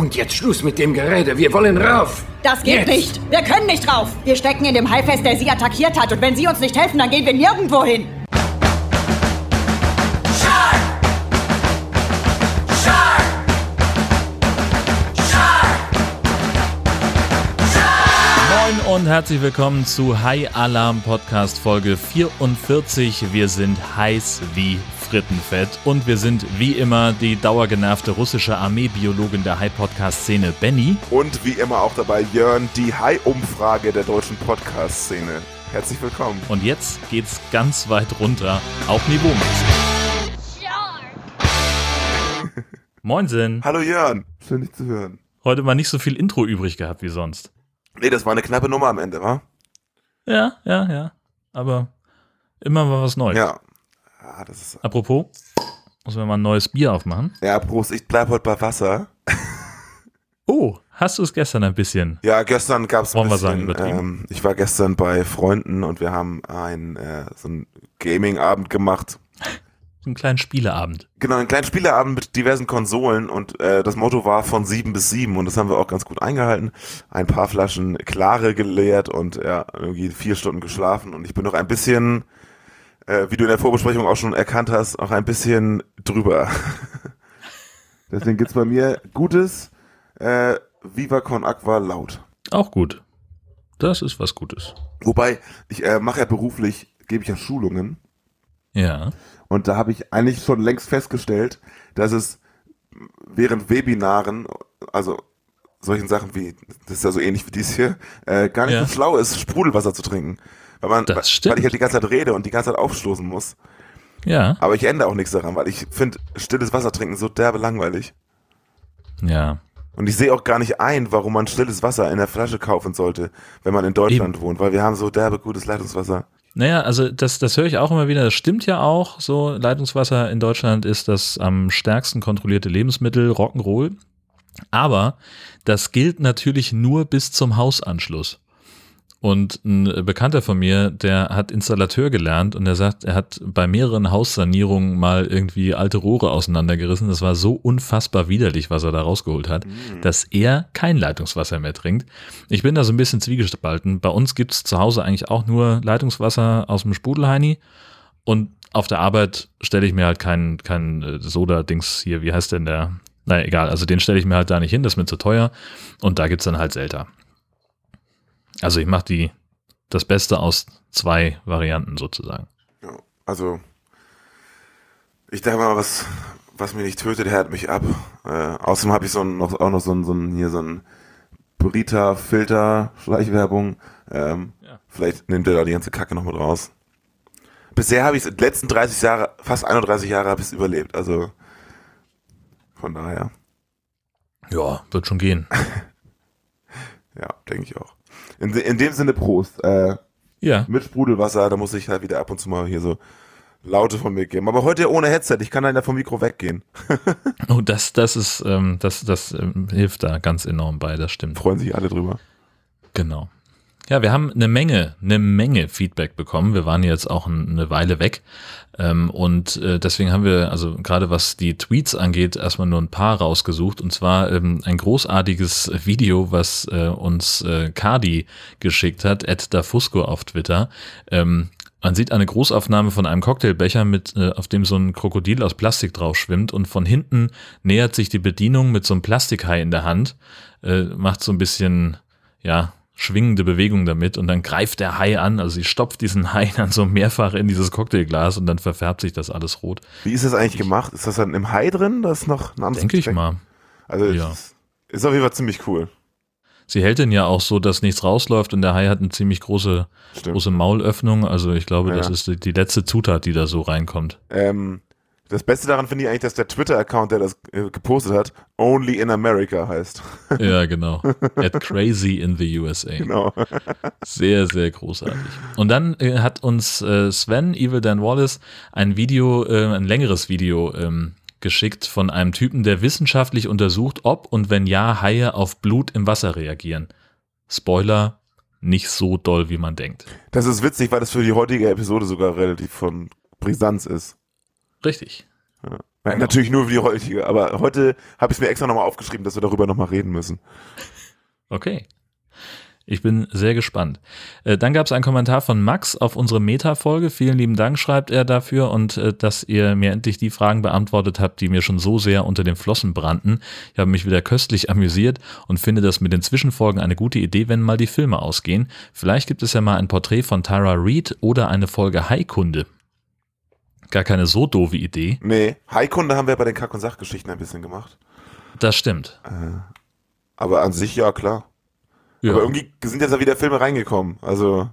Und jetzt Schluss mit dem Gerede. Wir wollen rauf. Das geht Jetzt. nicht. Wir können nicht rauf. Wir stecken in dem Hai fest, der sie attackiert hat. Und wenn sie uns nicht helfen, dann gehen wir nirgendwo hin. Und herzlich willkommen zu High Alarm Podcast Folge 44. Wir sind heiß wie Frittenfett und wir sind wie immer die dauergenervte russische Armeebiologin der High Podcast Szene Benny. Und wie immer auch dabei Jörn, die High-Umfrage der deutschen Podcast-Szene. Herzlich willkommen. Und jetzt geht's ganz weit runter, auch niveaumäßig. Moinsen. Hallo Jörn, schön dich zu hören. Heute mal nicht so viel Intro übrig gehabt wie sonst. Nee, das war eine knappe Nummer am Ende, wa? Ja, ja, ja. Aber immer mal was Neues. Ja. Ja, das ist. Apropos, müssen wir mal ein neues Bier aufmachen. Ja, Prost, ich bleib heute bei Wasser. Oh, hast du es gestern ein bisschen? Ja, gestern gab's ein Wollen wir bisschen, sagen, übertrieben? ähm, ich war gestern bei Freunden und wir haben ein, äh, so einen Gaming-Abend gemacht. So einen kleinen Spieleabend. Genau, einen kleinen Spieleabend mit diversen Konsolen und äh, das Motto war von sieben bis sieben und das haben wir auch ganz gut eingehalten. Ein paar Flaschen Klare geleert und ja, irgendwie vier Stunden geschlafen und ich bin noch ein bisschen, äh, wie du in der Vorbesprechung auch schon erkannt hast, auch ein bisschen drüber. Deswegen gibt's bei mir Gutes, äh, Viva Con Aqua laut. Auch gut. Das ist was Gutes. Wobei, ich äh, mache ja beruflich, gebe ich ja Schulungen Ja. Und da habe ich eigentlich schon längst festgestellt, dass es während Webinaren, also solchen Sachen wie, das ist ja so ähnlich wie dies hier, äh, gar nicht Ja. so schlau ist, Sprudelwasser zu trinken. Weil, man, Das weil stimmt. ich halt die ganze Zeit rede und die ganze Zeit aufstoßen muss. Ja. Aber ich ändere auch nichts daran, weil ich finde stilles Wasser trinken so derbe langweilig. Ja. Und ich sehe auch gar nicht ein, warum man stilles Wasser in der Flasche kaufen sollte, wenn man in Deutschland wohnt, weil wir haben so derbe gutes Leitungswasser. Naja, also das, das höre ich auch immer wieder. Das stimmt ja auch. So, Leitungswasser in Deutschland ist das am stärksten kontrollierte Lebensmittel, Rock'n'Roll. Aber das gilt natürlich nur bis zum Hausanschluss. Und ein Bekannter von mir, der hat Installateur gelernt und er sagt, er hat bei mehreren Haussanierungen mal irgendwie alte Rohre auseinandergerissen. Das war so unfassbar widerlich, was er da rausgeholt hat, dass er kein Leitungswasser mehr trinkt. Ich bin da so ein bisschen zwiegespalten. Bei uns gibt's zu Hause eigentlich auch nur Leitungswasser aus dem Sprudelheini und auf der Arbeit stelle ich mir halt keinen kein äh, Soda-Dings hier, wie heißt denn der? Naja, egal, also den stelle ich mir halt da nicht hin, das ist mir zu teuer und da gibt's dann halt Selter. Also ich mache die das Beste aus zwei Varianten sozusagen. Ja, also ich denke mal, was, was mich nicht tötet, hält mich ab. Äh, außerdem habe ich so ein, noch, auch noch so ein, so ein hier so ein Burrita-Filter, Schleichwerbung. Ähm, Ja. Vielleicht nimmt er da die ganze Kacke noch mit raus. Bisher habe ich es, letzten 30 Jahre, fast 31 Jahre habe ich es überlebt. Also von daher, Ja, wird schon gehen. ja, denke ich auch. In, in dem Sinne Prost. Äh, Ja, mit Sprudelwasser, da muss ich halt wieder ab und zu mal hier so Laute von mir geben. Aber heute ohne Headset, ich kann da vom Mikro weggehen. oh, das, das ist, ähm, das, das ähm, hilft da ganz enorm bei, das stimmt. Freuen sich alle drüber. Genau. Ja, wir haben eine Menge, eine Menge Feedback bekommen. Wir waren jetzt auch ein- eine Weile weg. Ähm, und äh, deswegen haben wir, also gerade was die Tweets angeht, erstmal nur ein paar rausgesucht. Und zwar ähm, ein großartiges Video, was äh, uns äh, Cardi geschickt hat, Ed Dafusco auf Twitter. Ähm, man sieht eine Großaufnahme von einem Cocktailbecher, mit, äh, auf dem so ein Krokodil aus Plastik drauf schwimmt und von hinten nähert sich die Bedienung mit so einem Plastikhai in der Hand, äh, macht so ein bisschen, ja, schwingende Bewegung damit und dann greift der Hai an, also sie stopft diesen Hai dann so mehrfach in dieses Cocktailglas und dann verfärbt sich das alles rot. Wie ist das eigentlich gemacht? Ist das dann im Hai drin? Das ist noch ein anderes Denke ich mal. Also Ja. ist, ist auf jeden Fall ziemlich cool. Sie hält den ja auch so, dass nichts rausläuft und der Hai hat eine ziemlich große, Stimmt. große Maulöffnung. Also ich glaube, Ja. das ist die, die letzte Zutat, die da so reinkommt. Ähm, das Beste daran finde ich eigentlich, dass der Twitter-Account, der das äh, gepostet hat, Only in America heißt. Ja, genau. At crazy in the USA. genau. Sehr, sehr großartig. Und dann äh, hat uns äh, Sven, Evil Dan Wallace, ein Video, ein längeres Video ähm, geschickt von einem Typen, der wissenschaftlich untersucht, ob und wenn ja Haie auf Blut im Wasser reagieren. Spoiler, nicht so doll, wie man denkt. Das ist witzig, weil das für die heutige Episode sogar relativ von Brisanz ist. Richtig. Nein, natürlich nur wie die heutige, aber heute habe ich es mir extra nochmal aufgeschrieben, dass wir darüber nochmal reden müssen. Okay. Ich bin sehr gespannt. Äh, dann gab es einen Kommentar von Max auf unsere Meta-Folge. Vielen lieben Dank, schreibt er dafür und äh, dass ihr mir endlich die Fragen beantwortet habt, die mir schon so sehr unter den Flossen brannten. Ich habe mich wieder köstlich amüsiert und finde das mit den Zwischenfolgen eine gute Idee, wenn mal die Filme ausgehen. Vielleicht gibt es ja mal ein Porträt von Tara Reid oder eine Folge Haikunde. Gar keine so doofe Idee. Nee, Haikunde haben wir bei den Kack- und Sachgeschichten ein bisschen gemacht. Das stimmt. Äh, aber an sich ja, klar. Ja. Aber irgendwie sind jetzt ja wieder Filme reingekommen. Also,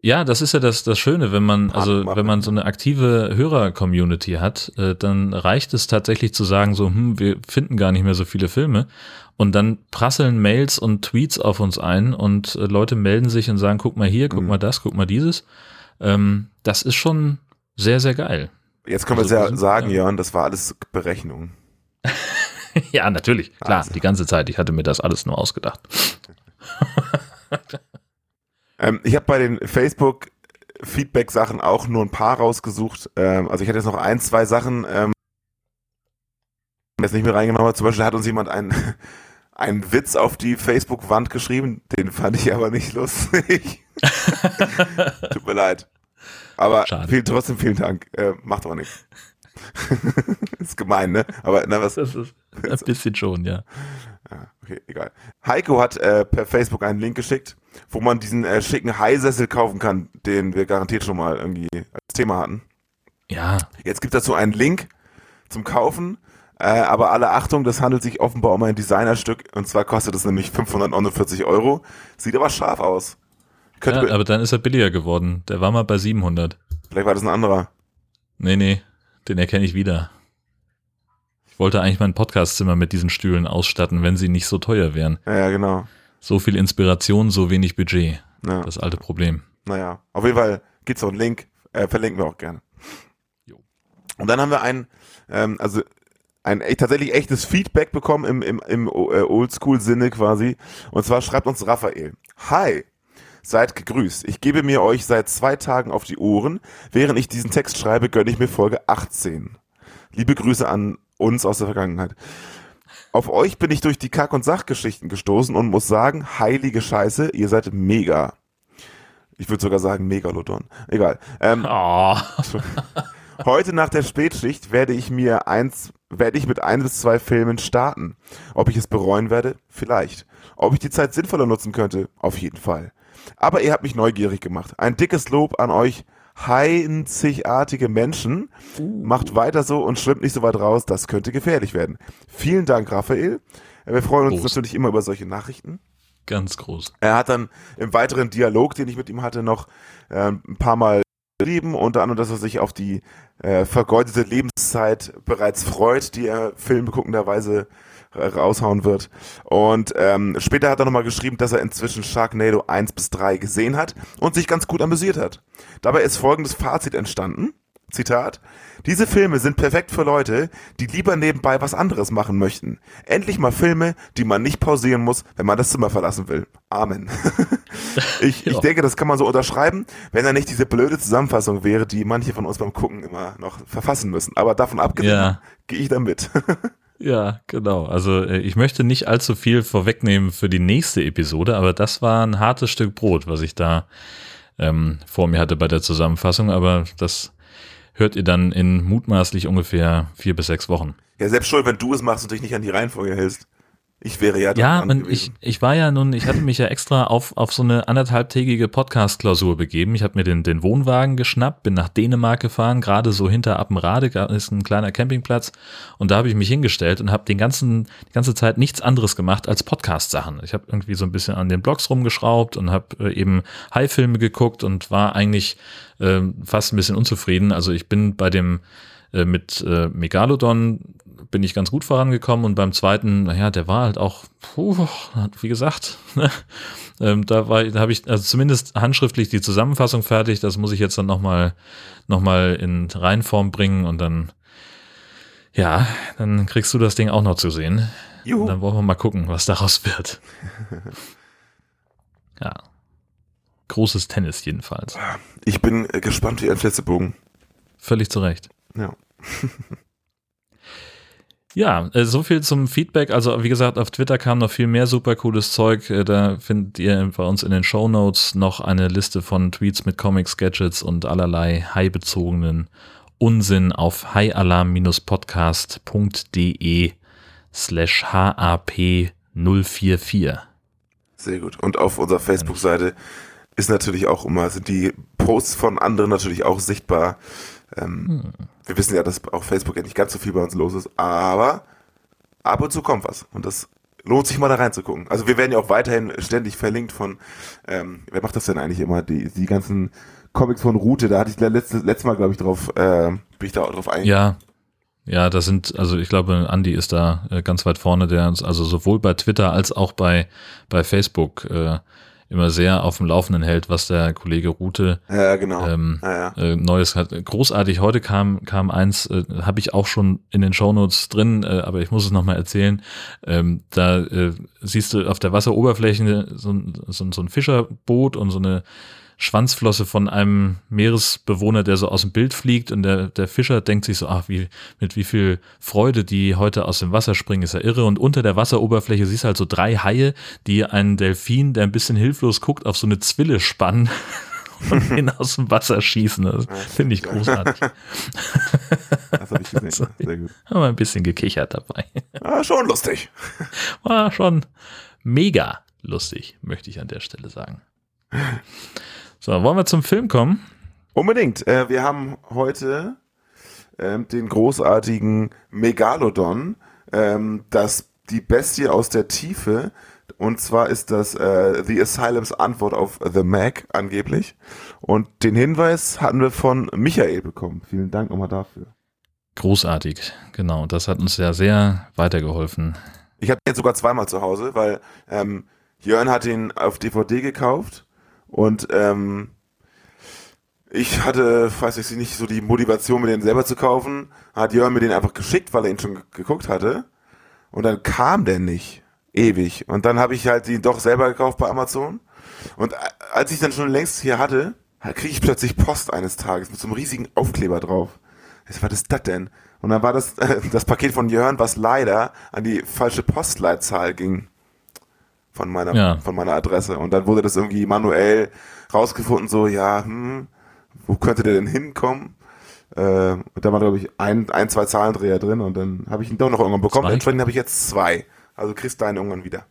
Ja, das ist ja das, das Schöne, wenn man, also wenn man so eine aktive Hörer-Community hat, äh, dann reicht es tatsächlich zu sagen, so, hm, wir finden gar nicht mehr so viele Filme. Und dann prasseln Mails und Tweets auf uns ein und äh, Leute melden sich und sagen, guck mal hier, guck Mhm. mal das, guck mal dieses. Ähm, das ist schon sehr, sehr geil. jetzt können wir Also, es wir ja sagen, ja. Jörn, das war alles Berechnung. ja, natürlich, klar, Also. die ganze Zeit. Ich hatte mir das alles nur ausgedacht. Ähm, ich habe bei den Facebook Feedback-Sachen auch nur ein paar rausgesucht. Ähm, also ich hatte jetzt noch ein, zwei Sachen, ähm, jetzt nicht mehr reingenommen. habe. Zum Beispiel hat uns jemand einen, einen Witz auf die Facebook-Wand geschrieben. Den fand ich aber nicht lustig. Tut mir leid. Aber viel, trotzdem vielen Dank. Äh, macht aber nichts. ist gemein, ne? Aber na, was, Das ist ein bisschen schon, ja. Ja, okay, egal. Heiko hat äh, per Facebook einen Link geschickt, wo man diesen äh, schicken Haisessel kaufen kann, den wir garantiert schon mal irgendwie als Thema hatten. Ja, Jetzt gibt es dazu einen Link zum Kaufen, äh, aber alle Achtung, das handelt sich offenbar um ein Designerstück und zwar kostet es nämlich 549 Euro. Sieht aber scharf aus. Könnte, ja, aber dann ist er billiger geworden. Der war mal bei 700. vielleicht war das ein anderer. Nee, nee, den erkenne ich wieder. Ich wollte eigentlich mein Podcastzimmer mit diesen Stühlen ausstatten, wenn sie nicht so teuer wären. Ja, ja genau. So viel Inspiration, so wenig Budget. Ja, Das alte Problem. naja, auf jeden Fall gibt's noch einen Link, äh, verlinken wir auch gerne. Jo. Und dann haben wir ein, ähm, also ein echt, tatsächlich echtes Feedback bekommen im, im, im äh, Oldschool-Sinne quasi. Und zwar schreibt uns Raphael. Hi, seid gegrüßt. Ich gebe mir euch seit zwei Tagen auf die Ohren. Während ich diesen Text schreibe, gönne ich mir Folge 18. Liebe Grüße an uns aus der Vergangenheit. Auf euch bin ich durch die Kack- und Sachgeschichten gestoßen und muss sagen, heilige Scheiße, ihr seid mega. Ich würde sogar sagen Megalodon. Egal. Ähm, Oh, Heute nach der Spätschicht werde ich mir eins, werde ich mit ein bis zwei Filmen starten. Ob ich es bereuen werde? Vielleicht. Ob ich die Zeit sinnvoller nutzen könnte? Auf jeden Fall. Aber ihr habt mich neugierig gemacht. Ein dickes Lob an euch heinzigartige Menschen. Macht weiter so und schwimmt nicht so weit raus. Das könnte gefährlich werden. Vielen Dank, Raphael. Wir freuen uns Prost. natürlich immer über solche Nachrichten. ganz groß. Er hat dann im weiteren Dialog, den ich mit ihm hatte, noch äh, ein paar Mal geschrieben, unter anderem, dass er sich auf die äh, vergeudete Lebenszeit bereits freut, die er filmbeguckenderweise äh, raushauen wird. Und ähm, später hat er nochmal geschrieben, dass er inzwischen Sharknado 1 bis 3 gesehen hat und sich ganz gut amüsiert hat. Dabei ist folgendes Fazit entstanden. Zitat. Diese Filme sind perfekt für Leute, die lieber nebenbei was anderes machen möchten. Endlich mal Filme, die man nicht pausieren muss, wenn man das Zimmer verlassen will. Amen. ich, ich Ja. denke, das kann man so unterschreiben, wenn da nicht diese blöde Zusammenfassung wäre, die manche von uns beim Gucken immer noch verfassen müssen. Aber davon abgesehen, Ja. gehe ich da mit. Ja, genau. Also äh, ich möchte nicht allzu viel vorwegnehmen für die nächste Episode, aber das war ein hartes Stück Brot, was ich da ähm, vor mir hatte bei der Zusammenfassung. Aber das hört ihr dann in mutmaßlich ungefähr vier bis sechs Wochen. ja, selbst schuld, wenn du es machst und dich nicht an die Reihenfolge hältst. Ich wäre ja Ja, gewesen. ich, ich war ja nun, ich hatte mich ja extra auf, auf so eine anderthalbtägige Podcast-Klausur begeben. Ich habe mir den, den Wohnwagen geschnappt, bin nach Dänemark gefahren, gerade so hinter Appenrade ist ein kleiner Campingplatz und da habe ich mich hingestellt und habe den ganzen, die ganze Zeit nichts anderes gemacht als Podcast-Sachen. Ich habe irgendwie so ein bisschen an den Blogs rumgeschraubt und habe äh, eben High-Filme geguckt und war eigentlich äh, fast ein bisschen unzufrieden. Also ich bin bei dem äh, mit äh, Megalodon bin ich ganz gut vorangekommen und beim zweiten, naja, der war halt auch, puh, wie gesagt, ne, ähm, da war, da habe ich also zumindest handschriftlich die Zusammenfassung fertig. Das muss ich jetzt dann nochmal noch mal in Reinform bringen und dann, ja, dann kriegst du das Ding auch noch zu sehen. Juhu. Dann wollen wir mal gucken, was daraus wird. ja. Großes Tennis jedenfalls. Ich bin äh, gespannt wie ein Flitzebogen. Völlig zu Recht. Ja. Ja, äh, so viel zum Feedback. Also wie gesagt, auf Twitter kam noch viel mehr super cooles Zeug. Äh, Da findet ihr bei uns in den Show Notes noch eine Liste von Tweets mit Comics, Gadgets und allerlei High-bezogenen Unsinn auf highalarm-podcast.de slash HAP 044. Sehr gut. Und auf unserer Facebook-Seite ist natürlich auch immer, sind die Posts von anderen natürlich auch sichtbar. Ähm, Wir wissen ja, dass auf Facebook ja nicht ganz so viel bei uns los ist, aber ab und zu kommt was. Und das lohnt sich mal da reinzugucken. Also wir werden ja auch weiterhin ständig verlinkt von, ähm, wer macht das denn eigentlich immer? Die, die ganzen Comics von Rute, da hatte ich letztes, letztes Mal, glaube ich, drauf, äh, bin ich da auch drauf eingegangen. Ja. Ja, das sind, also ich glaube, Andy ist da äh, ganz weit vorne, der uns also sowohl bei Twitter als auch bei, bei Facebook äh, immer sehr auf dem Laufenden hält, was der Kollege Rute Ja, genau. ähm, ja, ja. äh, Neues hat. Großartig, heute kam, kam eins, äh, habe ich auch schon in den Shownotes drin, äh, aber ich muss es nochmal erzählen. Ähm, da äh, siehst du auf der Wasseroberfläche so, so, so ein Fischerboot und so eine Schwanzflosse von einem Meeresbewohner, der so aus dem Bild fliegt und der, der Fischer denkt sich so, ach, wie, mit wie viel Freude die heute aus dem Wasser springen, ist ja irre. Und unter der Wasseroberfläche siehst du halt so drei Haie, die einen Delfin, der ein bisschen hilflos guckt, auf so eine Zwille spannen und ihn aus dem Wasser schießen. Das finde ich großartig. Das habe ich gesehen. Sehr gut. Haben wir ein bisschen gekichert dabei. Ah, schon lustig. War schon mega lustig, möchte ich an der Stelle sagen. So, wollen wir zum Film kommen? Unbedingt. Äh, wir haben heute ähm, den großartigen Megalodon, ähm, das die Bestie aus der Tiefe. Und zwar ist das äh, The Asylums Antwort auf The Mac angeblich. Und den Hinweis hatten wir von Michael bekommen. Vielen Dank nochmal dafür. Großartig, genau. Das hat uns ja sehr weitergeholfen. Ich habe den jetzt sogar zweimal zu Hause, weil ähm, Jörn hat ihn auf DVD gekauft und ähm, ich hatte, weiß ich nicht, so die Motivation, mir den selber zu kaufen. Hat Jörn mir den einfach geschickt, weil er ihn schon ge- geguckt hatte. Und dann kam der nicht. Ewig. Und dann habe ich halt ihn doch selber gekauft bei Amazon. Und a- als ich dann schon längst hier hatte, kriege ich plötzlich Post eines Tages mit so einem riesigen Aufkleber drauf. Was ist das denn? Und dann war das äh, das Paket von Jörn, was leider an die falsche Postleitzahl ging von meiner Ja. von meiner Adresse. Und dann wurde das irgendwie manuell rausgefunden, so ja, hm, wo könnte der denn hinkommen? Äh, und da war glaube ich ein, ein, zwei Zahlendreher drin und dann habe ich ihn doch noch irgendwann bekommen. Zwei? Entsprechend habe ich jetzt zwei. Also kriegst deinen irgendwann wieder.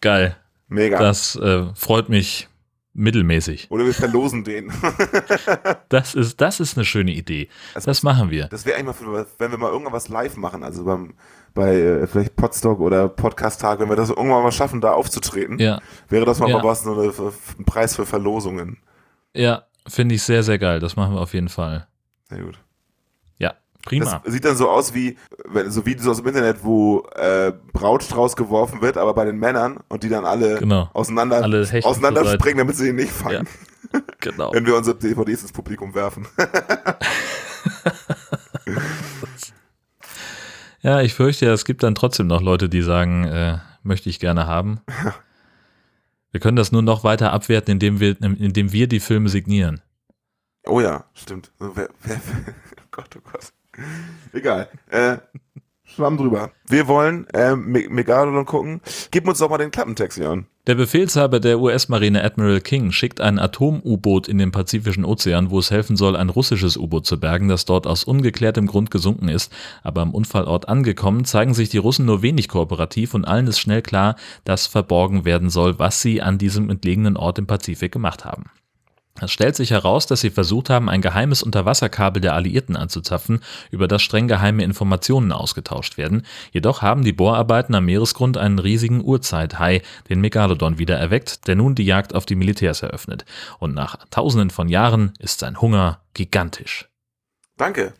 Geil. Mega. Das äh, freut mich mittelmäßig. Oder wir verlosen den. Das ist, das ist eine schöne Idee. Das machen wir. Das wäre eigentlich mal, für, wenn wir mal irgendwas live machen, also beim, bei äh, vielleicht Podstock oder Podcast-Tag, wenn wir das irgendwann mal schaffen, da aufzutreten, Ja, wäre das mal, Ja. mal was, so eine, ein Preis für Verlosungen. ja, finde ich sehr, sehr geil. Das machen wir auf jeden Fall. Sehr gut. Ja, prima. Das sieht dann so aus wie, so Videos aus dem Internet, wo äh, Brautstrauß geworfen wird, aber bei den Männern und die dann alle Genau. auseinander, Alle auseinanderspringen, damit sie ihn nicht fangen, Genau. wenn wir unsere DVDs ins Publikum werfen. Ja, ich fürchte, es gibt dann trotzdem noch Leute, die sagen, äh, möchte ich gerne haben. Wir können das nur noch weiter abwerten, indem wir, indem wir die Filme signieren. Oh ja, stimmt. Wer, wer, oh Gott, oh Gott. Egal. Äh, Schwamm drüber. Wir wollen äh, Me- Megalodon gucken. Gib uns doch mal den Klappentext, Jörn. Der Befehlshaber der US-Marine Admiral King schickt ein Atom-U-Boot in den Pazifischen Ozean, wo es helfen soll, ein russisches U-Boot zu bergen, das dort aus ungeklärtem Grund gesunken ist. Aber am Unfallort angekommen, zeigen sich die Russen nur wenig kooperativ und allen ist schnell klar, dass verborgen werden soll, was sie an diesem entlegenen Ort im Pazifik gemacht haben. Es stellt sich heraus, dass sie versucht haben, ein geheimes Unterwasserkabel der Alliierten anzuzapfen, über das streng geheime Informationen ausgetauscht werden. Jedoch haben die Bohrarbeiten am Meeresgrund einen riesigen Urzeithai, den Megalodon, wieder erweckt, der nun die Jagd auf die Militärs eröffnet. Und nach tausenden von Jahren ist sein Hunger gigantisch. Danke.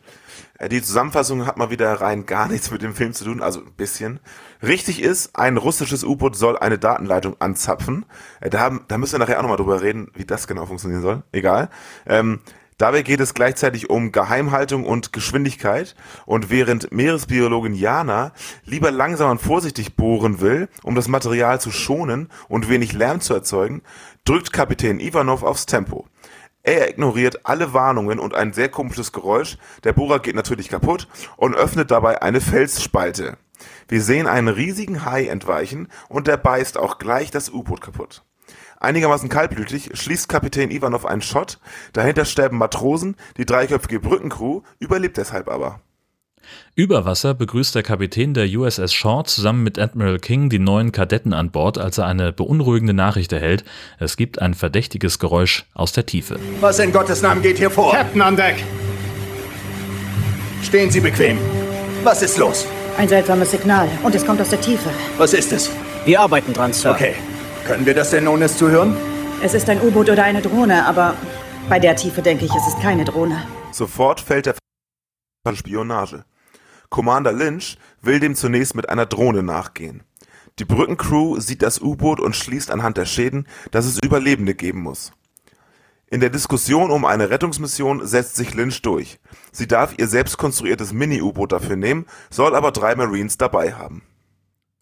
Äh, Die Zusammenfassung hat mal wieder rein gar nichts mit dem Film zu tun, also ein bisschen. Richtig ist, ein russisches U-Boot soll eine Datenleitung anzapfen. Äh, Da, haben, da müssen wir nachher auch nochmal drüber reden, wie das genau funktionieren soll. Egal. Ähm, dabei geht es gleichzeitig um Geheimhaltung und Geschwindigkeit. Und während Meeresbiologin Jana lieber langsam und vorsichtig bohren will, um das Material zu schonen und wenig Lärm zu erzeugen, drückt Kapitän Ivanov aufs Tempo. Er ignoriert alle Warnungen und ein sehr komisches Geräusch. Der Bohrer geht natürlich kaputt und öffnet dabei eine Felsspalte. Wir sehen einen riesigen Hai entweichen und der beißt auch gleich das U-Boot kaputt. Einigermaßen kaltblütig schließt Kapitän Ivanov einen Shot, dahinter sterben Matrosen, die dreiköpfige Brückencrew überlebt deshalb aber. Über Wasser begrüßt der Kapitän der USS Shaw zusammen mit Admiral King die neuen Kadetten an Bord, als er eine beunruhigende Nachricht erhält. Es gibt ein verdächtiges Geräusch aus der Tiefe. Was in Gottes Namen geht hier vor? Captain an Deck! Stehen Sie bequem. Was ist los? Ein seltsames Signal. Und es kommt aus der Tiefe. Was ist es? Wir arbeiten dran, Sir. Okay. Können wir das denn ohne es zu hören? Es ist ein U-Boot oder eine Drohne, aber bei der Tiefe denke ich, es ist keine Drohne. Sofort fällt der von Spionage. Commander Lynch will dem zunächst mit einer Drohne nachgehen. Die Brückencrew sieht das U-Boot und schließt anhand der Schäden, dass es Überlebende geben muss. In der Diskussion um eine Rettungsmission setzt sich Lynch durch. Sie darf ihr selbst konstruiertes Mini-U-Boot dafür nehmen, soll aber drei Marines dabei haben.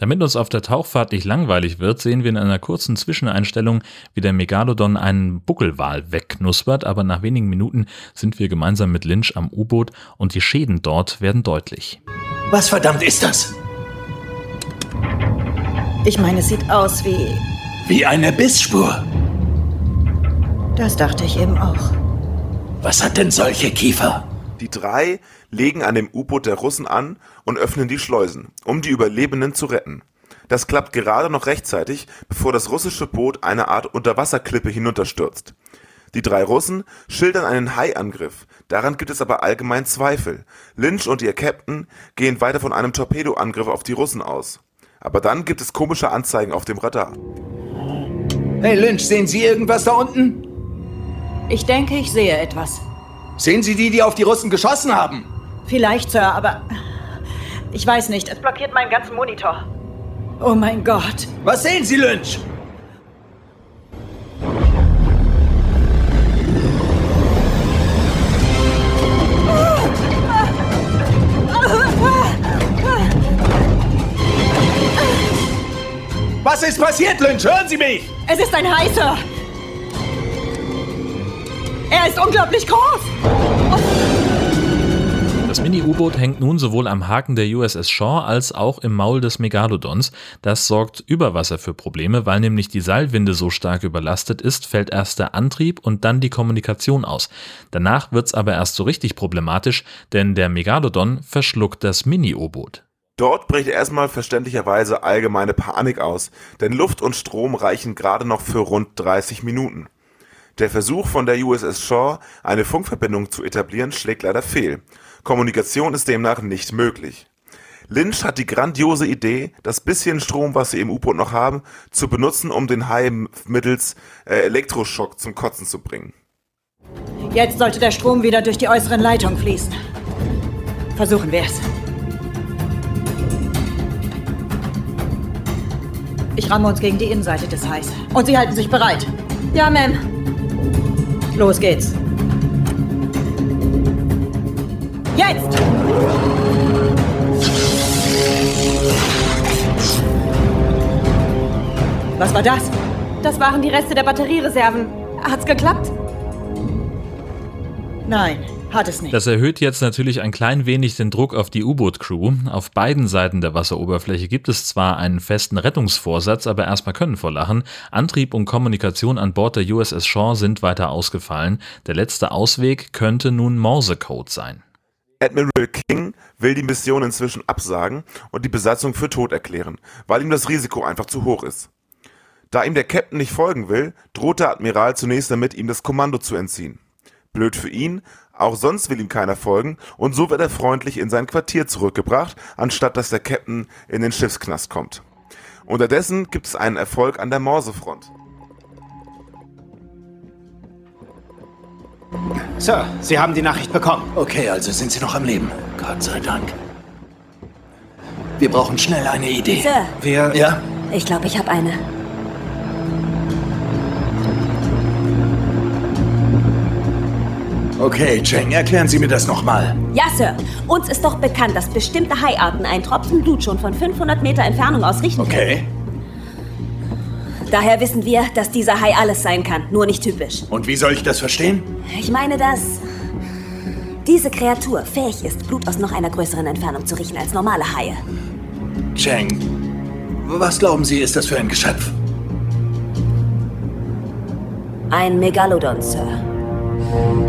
Damit uns auf der Tauchfahrt nicht langweilig wird, sehen wir in einer kurzen Zwischeneinstellung, wie der Megalodon einen Buckelwal wegknuspert, aber nach wenigen Minuten sind wir gemeinsam mit Lynch am U-Boot und die Schäden dort werden deutlich. Was verdammt ist das? Ich meine, es sieht aus wie. Wie eine Bissspur. Das dachte ich eben auch. Was hat denn solche Kiefer? Die drei legen an dem U-Boot der Russen an und öffnen die Schleusen, um die Überlebenden zu retten. Das klappt gerade noch rechtzeitig, bevor das russische Boot eine Art Unterwasserklippe hinunterstürzt. Die drei Russen schildern einen Haiangriff, daran gibt es aber allgemein Zweifel. Lynch und ihr Captain gehen weiter von einem Torpedoangriff auf die Russen aus. Aber dann gibt es komische Anzeigen auf dem Radar. Hey Lynch, sehen Sie irgendwas da unten? Ich denke, ich sehe etwas. Sehen Sie die, die auf die Russen geschossen haben? Vielleicht, Sir, aber. Ich weiß nicht. Es blockiert meinen ganzen Monitor. Oh mein Gott. Was sehen Sie, Lynch? Was ist passiert, Lynch? Hören Sie mich! Es ist ein Hai, Sir. Er ist unglaublich groß. Das Mini-U-Boot hängt nun sowohl am Haken der USS Shaw als auch im Maul des Megalodons. Das sorgt über Wasser für Probleme, weil nämlich die Seilwinde so stark überlastet ist, fällt erst der Antrieb und dann die Kommunikation aus. Danach wird's aber erst so richtig problematisch, denn der Megalodon verschluckt das Mini-U-Boot. Dort bricht erstmal verständlicherweise allgemeine Panik aus, denn Luft und Strom reichen gerade noch für rund 30 Minuten. Der Versuch von der USS Shaw, eine Funkverbindung zu etablieren, schlägt leider fehl. Kommunikation ist demnach nicht möglich. Lynch hat die grandiose Idee, das bisschen Strom, was sie im U-Boot noch haben, zu benutzen, um den Hai mittels äh, Elektroschock zum Kotzen zu bringen. Jetzt sollte der Strom wieder durch die äußeren Leitungen fließen. Versuchen wir es. Ich ramme uns gegen die Innenseite des Hais. Und Sie halten sich bereit. Ja, Ma'am. Los geht's. Jetzt! Was war das? Das waren die Reste der Batteriereserven. Hat's geklappt? Nein, hat es nicht. Das erhöht jetzt natürlich ein klein wenig den Druck auf die U-Boot-Crew. Auf beiden Seiten der Wasseroberfläche gibt es zwar einen festen Rettungsvorsatz, aber erstmal können vor Lachen. Antrieb und Kommunikation an Bord der USS Shaw sind weiter ausgefallen. Der letzte Ausweg könnte nun Morsecode sein. Admiral King will die Mission inzwischen absagen und die Besatzung für tot erklären, weil ihm das Risiko einfach zu hoch ist. Da ihm der Captain nicht folgen will, droht der Admiral zunächst damit, ihm das Kommando zu entziehen. Blöd für ihn, auch sonst will ihm keiner folgen und so wird er freundlich in sein Quartier zurückgebracht, anstatt dass der Captain in den Schiffsknast kommt. Unterdessen gibt es einen Erfolg an der Morsefront. Sir, Sie haben die Nachricht bekommen. Okay, also sind Sie noch am Leben. Gott sei Dank. Wir brauchen schnell eine Idee. Sir, Wir. Ja? ich glaube, ich habe eine. Okay, Cheng, erklären Sie mir das nochmal. Ja, Sir. Uns ist doch bekannt, dass bestimmte Haiarten einen Tropfen Blut schon von 500 Meter Entfernung aus riechen können. Okay. Daher wissen wir, dass dieser Hai alles sein kann, nur nicht typisch. Und wie soll ich das verstehen? Ich meine, dass diese Kreatur fähig ist, Blut aus noch einer größeren Entfernung zu riechen als normale Haie. Cheng, was glauben Sie, ist das für ein Geschöpf? Ein Megalodon, Sir.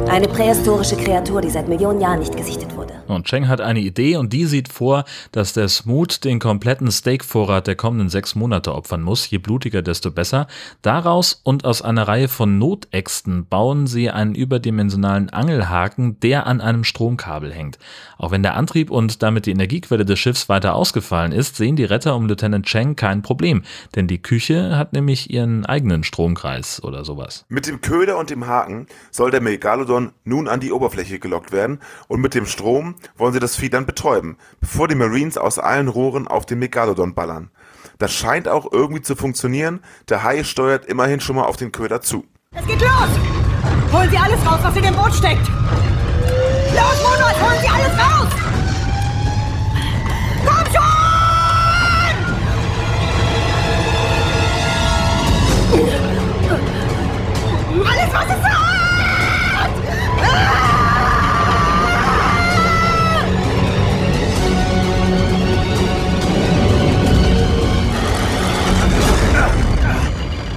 Eine prähistorische Kreatur, die seit Millionen Jahren nicht gesichtet wurde. Und Cheng hat eine Idee und die sieht vor, dass der Smoot den kompletten Steakvorrat der kommenden sechs Monate opfern muss. Je blutiger, desto besser. Daraus und aus einer Reihe von Notäxten bauen sie einen überdimensionalen Angelhaken, der an einem Stromkabel hängt. Auch wenn der Antrieb und damit die Energiequelle des Schiffs weiter ausgefallen ist, sehen die Retter um Lieutenant Cheng kein Problem, denn die Küche hat nämlich ihren eigenen Stromkreis oder sowas. Mit dem Köder und dem Haken soll der Megalodon nun an die Oberfläche gelockt werden und mit dem Strom wollen sie das Vieh dann betäuben, bevor die Marines aus allen Rohren auf den Megalodon ballern. Das scheint auch irgendwie zu funktionieren, der Hai steuert immerhin schon mal auf den Köder zu. Es geht los! Holen Sie alles raus, was in dem Boot steckt! Los, Monat, holen Sie alles raus!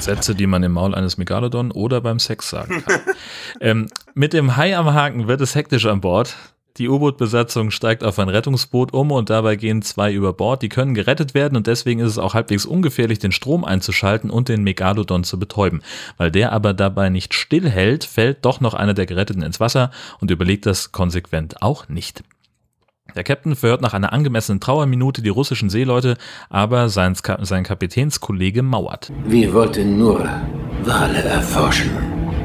Sätze, die man im Maul eines Megalodon oder beim Sex sagen kann. ähm, mit dem Hai am Haken wird es hektisch an Bord. Die U-Boot-Besatzung steigt auf ein Rettungsboot um und dabei gehen zwei über Bord. Die können gerettet werden und deswegen ist es auch halbwegs ungefährlich, den Strom einzuschalten und den Megalodon zu betäuben. Weil der aber dabei nicht stillhält, fällt doch noch einer der Geretteten ins Wasser und überlegt das konsequent auch nicht. Der Captain verhört nach einer angemessenen Trauerminute die russischen Seeleute, aber sein, sein Kapitänskollege mauert. Wir wollten nur Wale erforschen.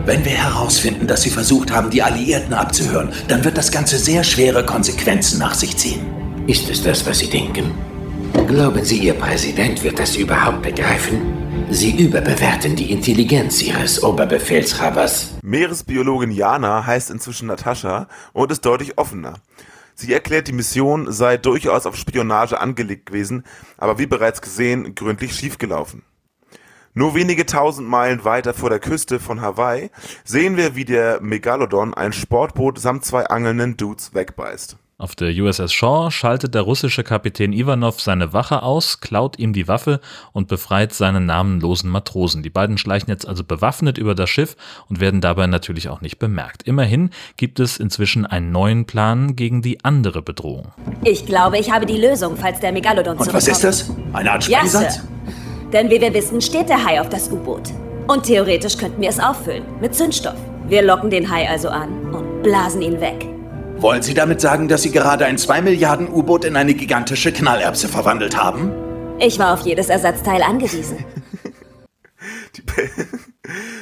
Wenn wir herausfinden, dass Sie versucht haben, die Alliierten abzuhören, dann wird das Ganze sehr schwere Konsequenzen nach sich ziehen. Ist es das, was Sie denken? Glauben Sie, Ihr Präsident wird das überhaupt begreifen? Sie überbewerten die Intelligenz Ihres Oberbefehlshabers. Meeresbiologin Jana heißt inzwischen Natascha und ist deutlich offener. Sie erklärt, die Mission sei durchaus auf Spionage angelegt gewesen, aber wie bereits gesehen, gründlich schiefgelaufen. Nur wenige tausend Meilen weiter vor der Küste von Hawaii sehen wir, wie der Megalodon ein Sportboot samt zwei angelnden Dudes wegbeißt. Auf der USS Shaw schaltet der russische Kapitän Ivanov seine Wache aus, klaut ihm die Waffe und befreit seinen namenlosen Matrosen. Die beiden schleichen jetzt also bewaffnet über das Schiff und werden dabei natürlich auch nicht bemerkt. Immerhin gibt es inzwischen einen neuen Plan gegen die andere Bedrohung. Ich glaube, ich habe die Lösung, falls der Megalodon Und was ist das? Eine Art Ja, Sprengsatz? Sir. Denn wie wir wissen, steht der Hai auf das U-Boot. Und theoretisch könnten wir es auffüllen. Mit Zündstoff. Wir locken den Hai also an und blasen ihn weg. Wollen Sie damit sagen, dass Sie gerade ein 2 Milliarden U-Boot in eine gigantische Knallerbse verwandelt haben? Ich war auf jedes Ersatzteil angewiesen. Die, be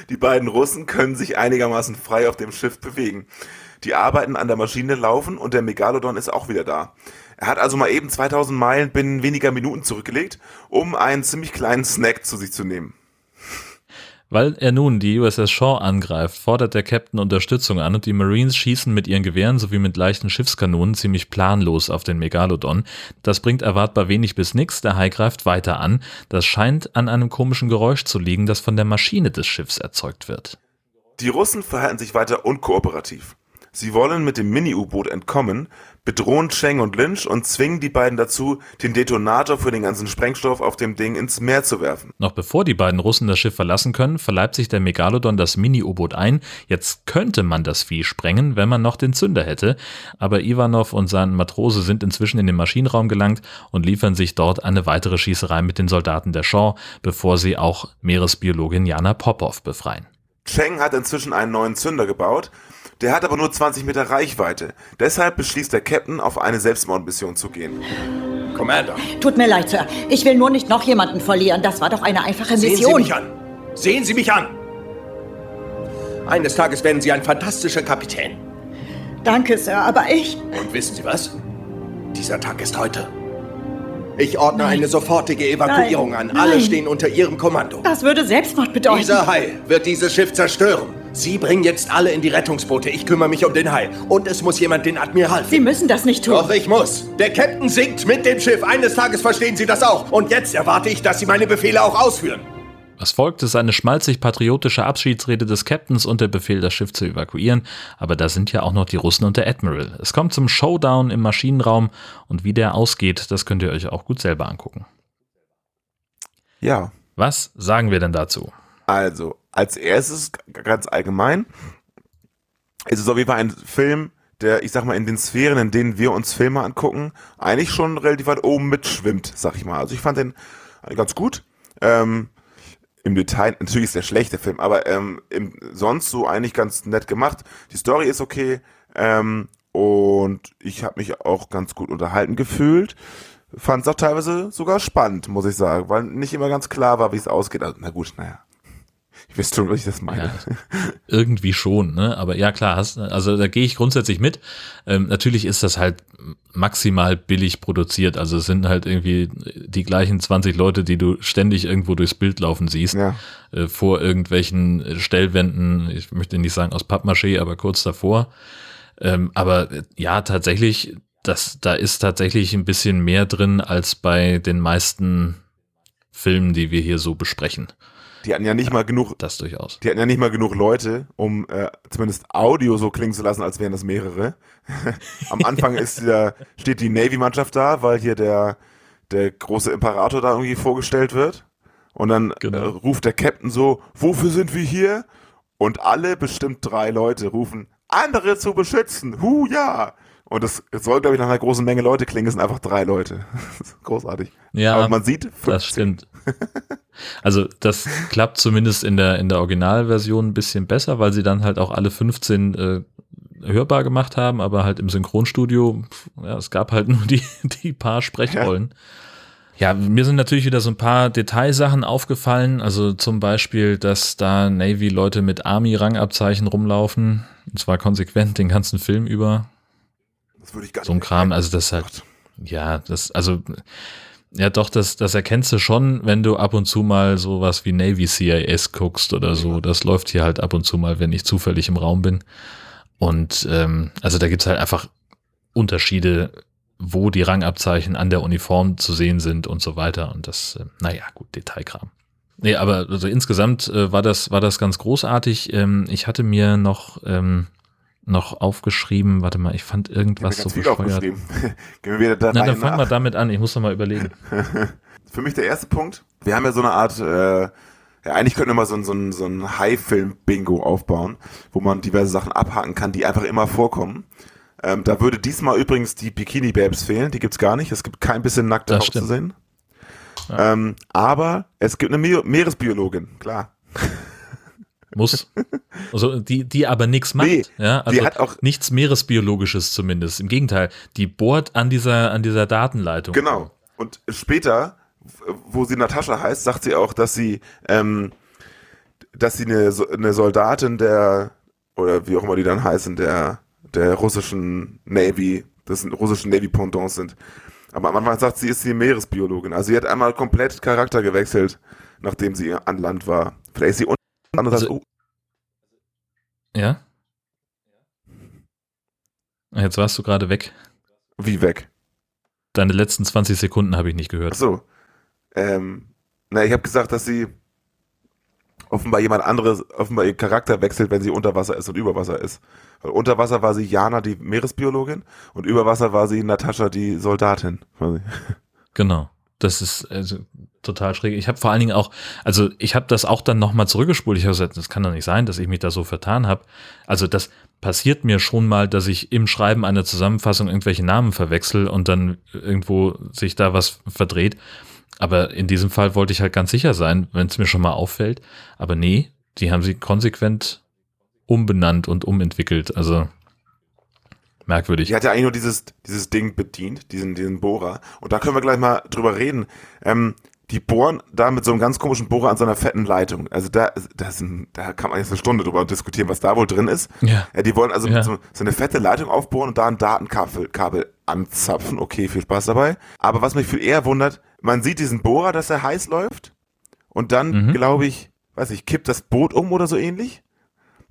die beiden Russen können sich einigermaßen frei auf dem Schiff bewegen. Die Arbeiten an der Maschine laufen und der Megalodon ist auch wieder da. Er hat also mal eben 2000 Meilen binnen weniger Minuten zurückgelegt, um einen ziemlich kleinen Snack zu sich zu nehmen. Weil er nun die USS Shaw angreift, fordert der Captain Unterstützung an und die Marines schießen mit ihren Gewehren sowie mit leichten Schiffskanonen ziemlich planlos auf den Megalodon. Das bringt erwartbar wenig bis nix, der Hai greift weiter an. Das scheint an einem komischen Geräusch zu liegen, das von der Maschine des Schiffs erzeugt wird. Die Russen verhalten sich weiter unkooperativ. Sie wollen mit dem Mini-U-Boot entkommen, bedrohen Cheng und Lynch und zwingen die beiden dazu, den Detonator für den ganzen Sprengstoff auf dem Ding ins Meer zu werfen. Noch bevor die beiden Russen das Schiff verlassen können, verleibt sich der Megalodon das Mini-U-Boot ein. Jetzt könnte man das Vieh sprengen, wenn man noch den Zünder hätte. Aber Ivanov und sein Matrose sind inzwischen in den Maschinenraum gelangt und liefern sich dort eine weitere Schießerei mit den Soldaten der Shaw, bevor sie auch Meeresbiologin Jana Popov befreien. Cheng hat inzwischen einen neuen Zünder gebaut, der hat aber nur 20 Meter Reichweite. Deshalb beschließt der Captain, auf eine Selbstmordmission zu gehen. Commander, Tut mir leid, Sir. Ich will nur nicht noch jemanden verlieren. Das war doch eine einfache sehen Sie Mission. mich an. Sehen Sie mich an. Eines Tages werden Sie ein fantastischer Kapitän. Danke, Sir, aber ich. Und wissen Sie was? Dieser Tag ist heute. Ich ordne eine sofortige Evakuierung Nein. an. Alle Nein. stehen unter Ihrem Kommando. Das würde Selbstmord bedeuten. Dieser Hai wird dieses Schiff zerstören. Sie bringen jetzt alle in die Rettungsboote. Ich kümmere mich um den Hai. Und es muss jemand den Admiral Sie finden. müssen das nicht tun. Doch, ich muss. Der Captain sinkt mit dem Schiff. Eines Tages verstehen Sie das auch. Und jetzt erwarte ich, dass Sie meine Befehle auch ausführen. Was folgt, ist eine schmalzig-patriotische Abschiedsrede des Captains und der Befehl, das Schiff zu evakuieren. Aber da sind ja auch noch die Russen und der Admiral. Es kommt zum Showdown im Maschinenraum und wie der ausgeht, das könnt ihr euch auch gut selber angucken. Ja. Was sagen wir denn dazu? Also, als erstes ganz allgemein ist es auf jeden Fall ein Film, der, ich sag mal, in den Sphären, in denen wir uns Filme angucken, eigentlich schon relativ weit oben mitschwimmt, sag ich mal. Also ich fand den ganz gut. Ähm, Im Detail, natürlich ist der schlechte Film, aber ähm, im, sonst so eigentlich ganz nett gemacht. Die Story ist okay ähm, und ich habe mich auch ganz gut unterhalten gefühlt. Fand es auch teilweise sogar spannend, muss ich sagen, weil nicht immer ganz klar war, wie es ausgeht. Also, na gut, naja. Ich wisst schon, was ich das meine. Ja, irgendwie schon, ne? Aber ja, klar, hast, also da gehe ich grundsätzlich mit. Ähm, natürlich ist das halt maximal billig produziert. Also es sind halt irgendwie die gleichen 20 Leute, die du ständig irgendwo durchs Bild laufen siehst, Ja. äh, vor irgendwelchen Stellwänden, ich möchte nicht sagen aus Pappmaché, aber kurz davor. Ähm, aber äh, ja, tatsächlich, das, da ist tatsächlich ein bisschen mehr drin als bei den meisten Filmen, die wir hier so besprechen. Die hatten ja nicht mal genug, Das durchaus. die hatten ja nicht mal genug Leute, um äh, zumindest Audio so klingen zu lassen, als wären das mehrere. Am Anfang ist der, steht die Navy-Mannschaft da, weil hier der, der große Imperator da irgendwie vorgestellt wird. Und dann Genau. äh, ruft der Captain so, wofür sind wir hier? Und alle, bestimmt drei Leute, rufen, andere zu beschützen. Hu, ja. Und das es soll, glaube ich, nach einer großen Menge Leute klingen. Es sind einfach drei Leute. Das ist großartig. Ja, Aber man sieht, 15. Das stimmt. Also das klappt zumindest in der, in der Originalversion ein bisschen besser, weil sie dann halt auch alle 15 äh, hörbar gemacht haben, aber halt im Synchronstudio, ja, es gab halt nur die, die paar Sprechrollen. Ja. mir sind natürlich wieder so ein paar Detailsachen aufgefallen. Also zum Beispiel, dass da Navy-Leute mit Army-Rangabzeichen rumlaufen. Und zwar konsequent den ganzen Film über. Das würde ich gar So ein nicht Kram, also das halt, ja, das, also, ja doch, das, das erkennst du schon, wenn du ab und zu mal sowas wie Navy CIS guckst oder so. Das läuft hier halt ab und zu mal, wenn ich zufällig im Raum bin. Und ähm, also da gibt's halt einfach Unterschiede, wo die Rangabzeichen an der Uniform zu sehen sind und so weiter. Und das, äh, naja, gut, Detailkram. Nee, aber also insgesamt äh, war das, war das ganz großartig. Ähm, ich hatte mir noch, ähm, noch aufgeschrieben, warte mal, ich fand Ich irgendwas ganz so viel bescheuert. aufgeschrieben. Gehen wir wieder da Na, dann fangen wir nach. damit an. Ich muss noch mal überlegen. Für mich der erste Punkt. Wir haben ja so eine Art, äh, ja, eigentlich könnten wir mal so ein, so ein, so ein High-Film-Bingo aufbauen, wo man diverse Sachen abhaken kann, die einfach immer vorkommen. Ähm, da würde diesmal übrigens die Bikini-Babes fehlen, die gibt's gar nicht. Es gibt kein bisschen nackte Haut zu sehen. Ähm, aber es gibt eine Me Meeresbiologin, klar. Muss. Also die, die aber nichts macht. Nee, ja, die also hat auch- nichts Meeresbiologisches zumindest. Im Gegenteil, die bohrt an dieser, an dieser Datenleitung. Genau. Und später, wo sie Natascha heißt, sagt sie auch, dass sie, ähm, dass sie eine, eine Soldatin der, oder wie auch immer die dann heißen, der, der russischen Navy, des russischen Navy-Pendants sind. Aber am Anfang sagt sie, ist sie Meeresbiologin. Also sie hat einmal komplett Charakter gewechselt, nachdem sie an Land war. Vielleicht ist sie andererseits, Also- oh, Ja? Jetzt warst du gerade weg. wie weg. Deine letzten 20 Sekunden habe ich nicht gehört. Achso. Ähm, na, ich habe gesagt, dass sie offenbar jemand anderes, offenbar ihr Charakter wechselt, wenn sie unter Wasser ist und über Wasser ist. Weil unter Wasser war sie Jana, die Meeresbiologin, und über Wasser war sie Natascha, die Soldatin. Genau. Das ist also total schräg. Ich habe vor allen Dingen auch, also ich habe das auch dann nochmal zurückgespult. Ich habe gesagt, das kann doch nicht sein, dass ich mich da so vertan habe. Also das passiert mir schon mal, dass ich im Schreiben einer Zusammenfassung irgendwelche Namen verwechsel und dann irgendwo sich da was verdreht. Aber in diesem Fall wollte ich halt ganz sicher sein, wenn es mir schon mal auffällt. Aber nee, die haben sie konsequent umbenannt und umentwickelt. Also merkwürdig. Die hat ja eigentlich nur dieses, dieses Ding bedient, diesen, diesen Bohrer. Und da können wir gleich mal drüber reden. Ähm, die bohren da mit so einem ganz komischen Bohrer an so einer fetten Leitung. Also da, da, sind, da kann man jetzt eine Stunde drüber diskutieren, was da wohl drin ist. Ja. Ja, die wollen also Ja. so, so eine fette Leitung aufbohren und da ein Datenkabel Kabel anzapfen. Okay, viel Spaß dabei. Aber was mich viel eher wundert, man sieht diesen Bohrer, dass er heiß läuft. Und dann, Mhm. glaube ich, weiß ich, kippt das Boot um oder so ähnlich.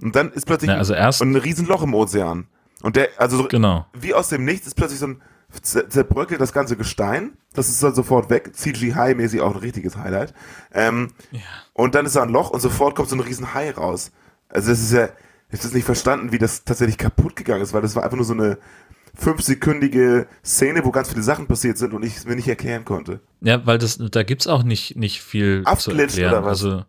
Und dann ist plötzlich Ja, also erst- ein Riesenloch im Ozean. Und der, also so, Genau. wie aus dem Nichts ist plötzlich so ein, zer- zerbröckelt das ganze Gestein. Das ist dann sofort weg. CGI-mäßig auch ein richtiges Highlight. Ähm, Und dann ist da ein Loch und sofort kommt so ein riesen Hai raus. Also das ist ja, ich habe nicht verstanden, wie das tatsächlich kaputt gegangen ist, weil das war einfach nur so eine fünfsekündige Szene, wo ganz viele Sachen passiert sind und ich es mir nicht erklären konnte. Ja, weil das, da gibt's auch nicht, nicht viel zu Abglitch erklären. oder was? Also,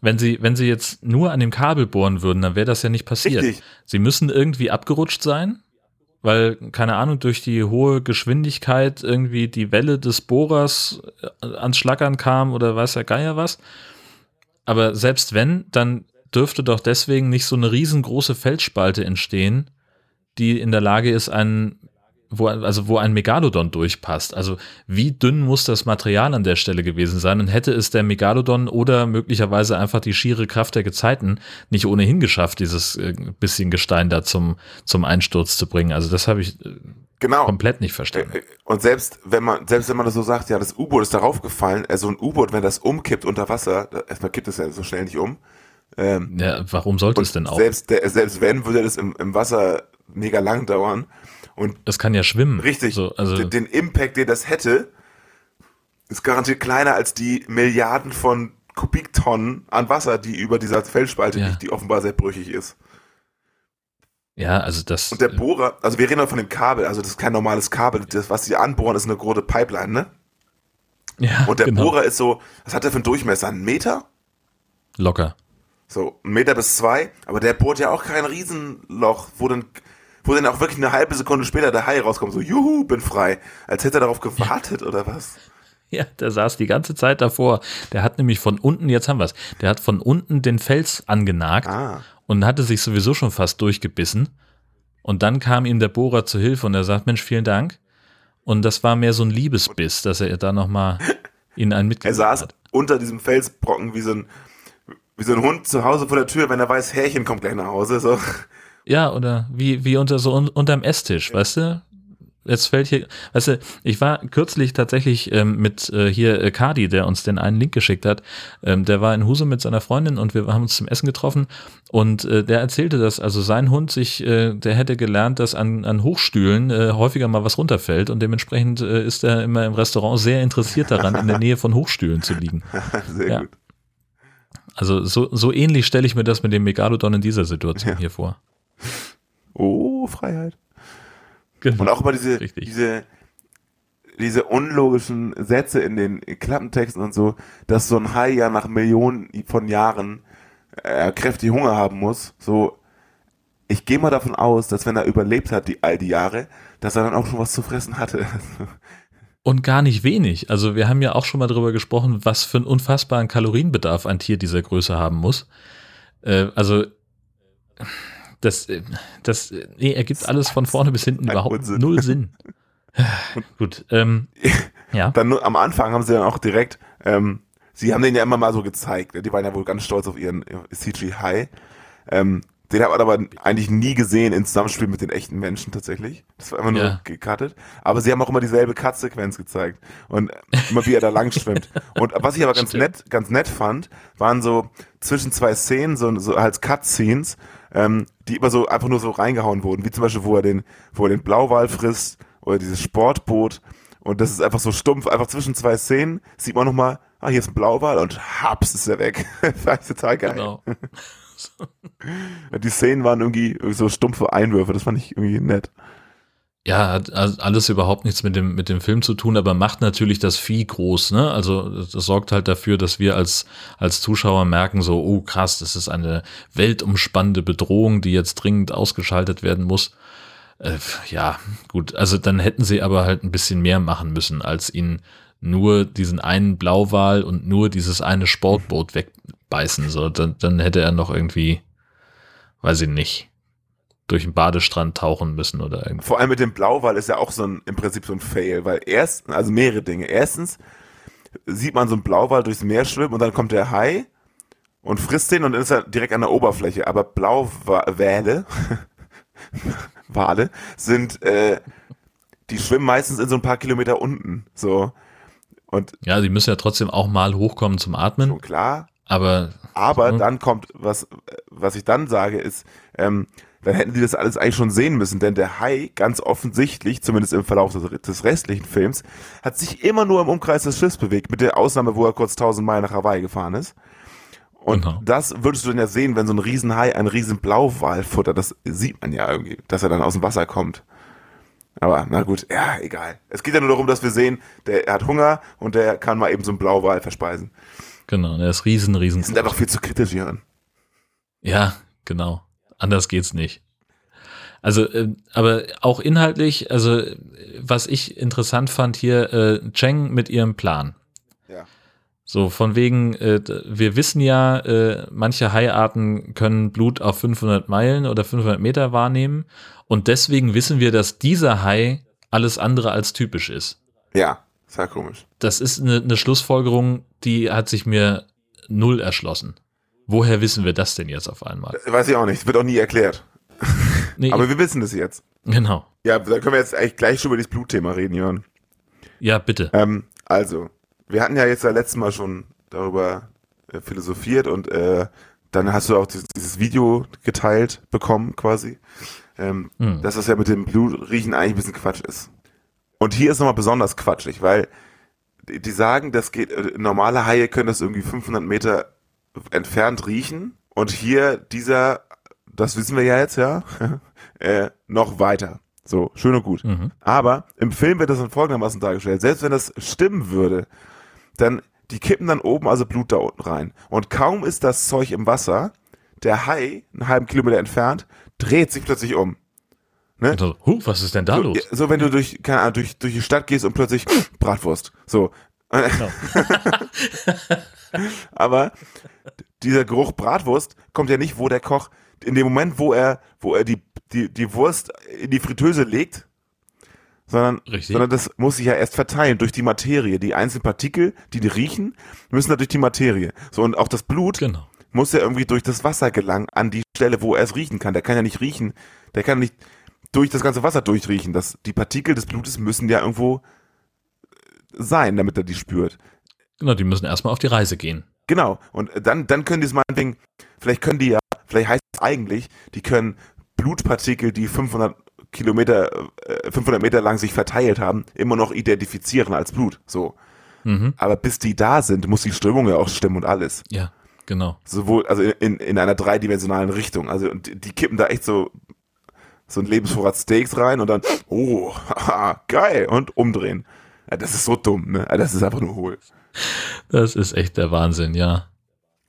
wenn sie, wenn sie jetzt nur an dem Kabel bohren würden, dann wäre das ja nicht passiert. Richtig. Sie müssen irgendwie abgerutscht sein, weil, keine Ahnung, durch die hohe Geschwindigkeit irgendwie die Welle des Bohrers äh, ans Schlackern kam oder weiß der Geier was. Aber selbst wenn, dann dürfte doch deswegen nicht so eine riesengroße Felsspalte entstehen, die in der Lage ist, einen, wo, also wo ein Megalodon durchpasst. Also wie dünn muss das Material an der Stelle gewesen sein und hätte es der Megalodon oder möglicherweise einfach die schiere Kraft der Gezeiten nicht ohnehin geschafft, dieses äh, bisschen Gestein da zum, zum Einsturz zu bringen. Also das habe ich äh, Genau. komplett nicht verstanden. Äh, Und selbst wenn man, selbst wenn man das so sagt, ja, das U-Boot ist darauf gefallen, also ein U-Boot, wenn das umkippt unter Wasser, erstmal kippt es ja so schnell nicht um. Ähm, Ja, warum sollte es denn auch? selbst, der, selbst wenn, würde das im, im Wasser mega lang dauern. Und Das kann ja schwimmen. richtig, So, also, den, Impact, den das hätte, ist garantiert kleiner als die Milliarden von Kubiktonnen an Wasser, die über dieser Felsspalte Ja. liegt, die offenbar sehr brüchig ist. ja, also das. Und der Bohrer, also wir reden von dem Kabel, also das ist kein normales Kabel, das, was sie anbohren, ist eine große Pipeline, ne? ja, Und der genau, Bohrer ist so, was hat der für einen Durchmesser? Einen Meter? locker. So, ein Meter bis zwei, aber der bohrt ja auch kein Riesenloch, wo dann, wo dann auch wirklich eine halbe Sekunde später der Hai rauskommt, so, juhu, bin frei. Als hätte er darauf gewartet, oder was? Ja, der saß die ganze Zeit davor. Der hat nämlich von unten, jetzt haben wir's, der hat von unten den Fels angenagt Ah. und hatte sich sowieso schon fast durchgebissen. Und dann kam ihm der Bohrer zu Hilfe und er sagt, Mensch, vielen Dank. Und das war mehr so ein Liebesbiss, dass er da nochmal ihn einen Er mitgegeben saß hat. unter diesem Felsbrocken wie so ein, wie so ein Hund zu Hause vor der Tür, wenn er weiß, Härchen kommt gleich nach Hause, so. Ja, oder wie, wie unter so un, unterm Esstisch, weißt du? Jetzt fällt hier, weißt du, ich war kürzlich tatsächlich ähm, mit äh, hier äh, Kadi, der uns den einen Link geschickt hat. Ähm, der war in Husum mit seiner Freundin und wir haben uns zum Essen getroffen und äh, der erzählte, dass also sein Hund sich, äh, der hätte gelernt, dass an, an Hochstühlen äh, häufiger mal was runterfällt und dementsprechend äh, ist er immer im Restaurant sehr interessiert daran, in der Nähe von Hochstühlen zu liegen. Sehr Ja. gut. Also so, so ähnlich stelle ich mir das mit dem Megalodon in dieser Situation Ja. hier vor. Oh, Freiheit. Genau. Und auch immer diese, Richtig. diese, diese unlogischen Sätze in den Klappentexten und so, dass so ein Hai ja nach Millionen von Jahren äh, kräftig Hunger haben muss. So, ich gehe mal davon aus, dass wenn er überlebt hat, die all die Jahre, dass er dann auch schon was zu fressen hatte. Und gar nicht wenig. Also wir haben ja auch schon mal darüber gesprochen, was für einen unfassbaren Kalorienbedarf ein Tier dieser Größe haben muss. Äh, also das, äh, das äh, nee, ergibt alles von vorne bis hinten überhaupt Unsinn. null Sinn. Gut, ähm, ja. Dann am Anfang haben sie dann auch direkt, ähm, sie haben den ja immer mal so gezeigt. ne? Die waren ja wohl ganz stolz auf ihren äh, CG High. Ähm, den hat man aber eigentlich nie gesehen in Zusammenspiel mit den echten Menschen tatsächlich. Das war immer nur Ja. gecuttet. Aber sie haben auch immer dieselbe Cut-Sequenz gezeigt. Und immer wie er da lang schwimmt. Und was ich aber ganz Stimmt. nett, ganz nett fand, waren so zwischen zwei Szenen, so, so als Cut-Scenes, ähm, die immer so einfach nur so reingehauen wurden. Wie zum Beispiel, wo er den, wo er den Blauwal frisst oder dieses Sportboot. Und das ist einfach so stumpf, einfach zwischen zwei Szenen sieht man nochmal, ah, hier ist ein Blauwal und haps ist er weg. Fand ich total geil. Genau. Die Szenen waren irgendwie so stumpfe Einwürfe, das fand ich irgendwie nett. Ja, hat al- alles überhaupt nichts mit dem, mit dem Film zu tun, aber macht natürlich das Vieh groß, ne? Also das sorgt halt dafür, dass wir als, als Zuschauer merken, so, oh krass, das ist eine weltumspannende Bedrohung, die jetzt dringend ausgeschaltet werden muss. Äh, ja, gut, also dann hätten sie aber halt ein bisschen mehr machen müssen, als ihn nur diesen einen Blauwal und nur dieses eine Sportboot wegbeißen. So, dann, dann hätte er noch irgendwie, weiß ich nicht, durch den Badestrand tauchen müssen oder irgendwie. Vor allem mit dem Blauwal ist ja auch so ein, im Prinzip so ein Fail, weil erst, also mehrere Dinge. Erstens sieht man so einen Blauwal durchs Meer schwimmen und dann kommt der Hai und frisst den und dann ist er direkt an der Oberfläche. Aber Blauwale, Wale sind, äh, die schwimmen meistens in so ein paar Kilometer unten. So. Und Ja, die müssen ja trotzdem auch mal hochkommen zum Atmen, schon klar, aber Aber Mhm. dann kommt, was, was ich dann sage, ist, ähm, dann hätten die das alles eigentlich schon sehen müssen, denn der Hai, ganz offensichtlich, zumindest im Verlauf des, des restlichen Films, hat sich immer nur im Umkreis des Schiffs bewegt, mit der Ausnahme, wo er kurz 1000 Meilen nach Hawaii gefahren ist. Und Genau. das würdest du dann ja sehen, wenn so ein Riesenhai einen riesen Blauwal futtert. Das sieht man ja irgendwie, dass er dann aus dem Wasser kommt. Aber na gut, ja, egal. Es geht ja nur darum, dass wir sehen, der er hat Hunger und der kann mal eben so einen Blauwal verspeisen. Genau, der ist riesen, riesen. Die sind einfach viel zu kritisch hierin. Ja, genau. Anders geht's nicht. Also, äh, aber auch inhaltlich, also was ich interessant fand hier, äh, Cheng mit ihrem Plan. Ja. So, von wegen, äh, wir wissen ja, äh, manche Haiarten können Blut auf 500 Meilen oder 500 Meter wahrnehmen. Und deswegen wissen wir, dass dieser Hai alles andere als typisch ist. Ja, sehr komisch. Das ist eine, eine Schlussfolgerung, die hat sich mir null erschlossen. Woher wissen wir das denn jetzt auf einmal? Weiß ich auch nicht, wird auch nie erklärt. Nee, Aber wir wissen es jetzt. genau. Ja, da können wir jetzt eigentlich gleich schon über das Blutthema reden, Jörn. Ja, bitte. Ähm, also, wir hatten ja jetzt das letzte Mal schon darüber äh, philosophiert und äh, dann hast du auch dieses, dieses Video geteilt bekommen, quasi. Ähm, Hm. Dass das ja mit dem Blutriechen eigentlich ein bisschen Quatsch ist. Und hier ist nochmal besonders quatschig, weil die, die sagen, das geht, äh, normale Haie können das irgendwie 500 Meter entfernt riechen und hier dieser, das wissen wir ja jetzt, ja, äh, noch weiter. So, schön und gut. Mhm. Aber im Film wird das dann folgendermaßen dargestellt. Selbst wenn das stimmen würde, dann, die kippen dann oben also Blut da unten rein. Und kaum ist das Zeug im Wasser, der Hai, einen halben Kilometer entfernt, dreht sich plötzlich um. Ne? Also, huh, was ist denn da so, los? so wenn du durch, keine Ahnung, durch, durch die Stadt gehst und plötzlich Bratwurst. So. Aber dieser Geruch Bratwurst kommt ja nicht, wo der Koch, in dem Moment, wo er, wo er die, die, die Wurst in die Fritteuse legt, sondern, Richtig. sondern das muss sich ja erst verteilen durch die Materie. Die einzelnen Partikel, die die riechen, müssen da durch die Materie. So, und auch das Blut Genau. muss ja irgendwie durch das Wasser gelangen an die Stelle, wo er es riechen kann. Der kann ja nicht riechen, der kann nicht durch das ganze Wasser durchriechen. Das, die Partikel des Blutes müssen ja irgendwo äh, sein, damit er die spürt. Genau, die müssen erstmal auf die Reise gehen. Genau. Und dann, dann können die es meinetwegen, vielleicht können die ja, vielleicht heißt es eigentlich, die können Blutpartikel, die 500 Kilometer, äh, 500 Meter lang sich verteilt haben, immer noch identifizieren als Blut. So. Mhm. Aber bis die da sind, muss die Strömung ja auch stimmen und alles. Ja, genau. Sowohl, also in, in einer dreidimensionalen Richtung. Also und die, die kippen da echt so, so ein Lebensvorrat Steaks rein und dann, oh, haha, geil, und umdrehen. Ja, das ist so dumm, ne? Das ist einfach nur hohl. Das ist echt der Wahnsinn, ja.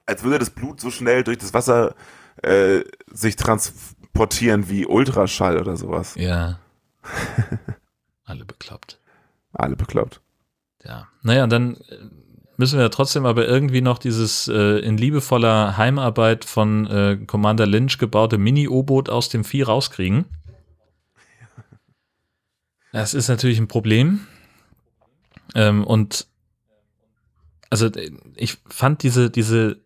Als würde das Blut so schnell durch das Wasser äh, sich transportieren wie Ultraschall oder sowas. Ja. Alle bekloppt. Alle bekloppt. Ja. Naja, und dann äh, müssen wir trotzdem aber irgendwie noch dieses äh, in liebevoller Heimarbeit von äh, Commander Lynch gebaute Mini-U-Boot aus dem Vieh rauskriegen. Das ist natürlich ein Problem. Ähm, und also äh, ich fand diese, diese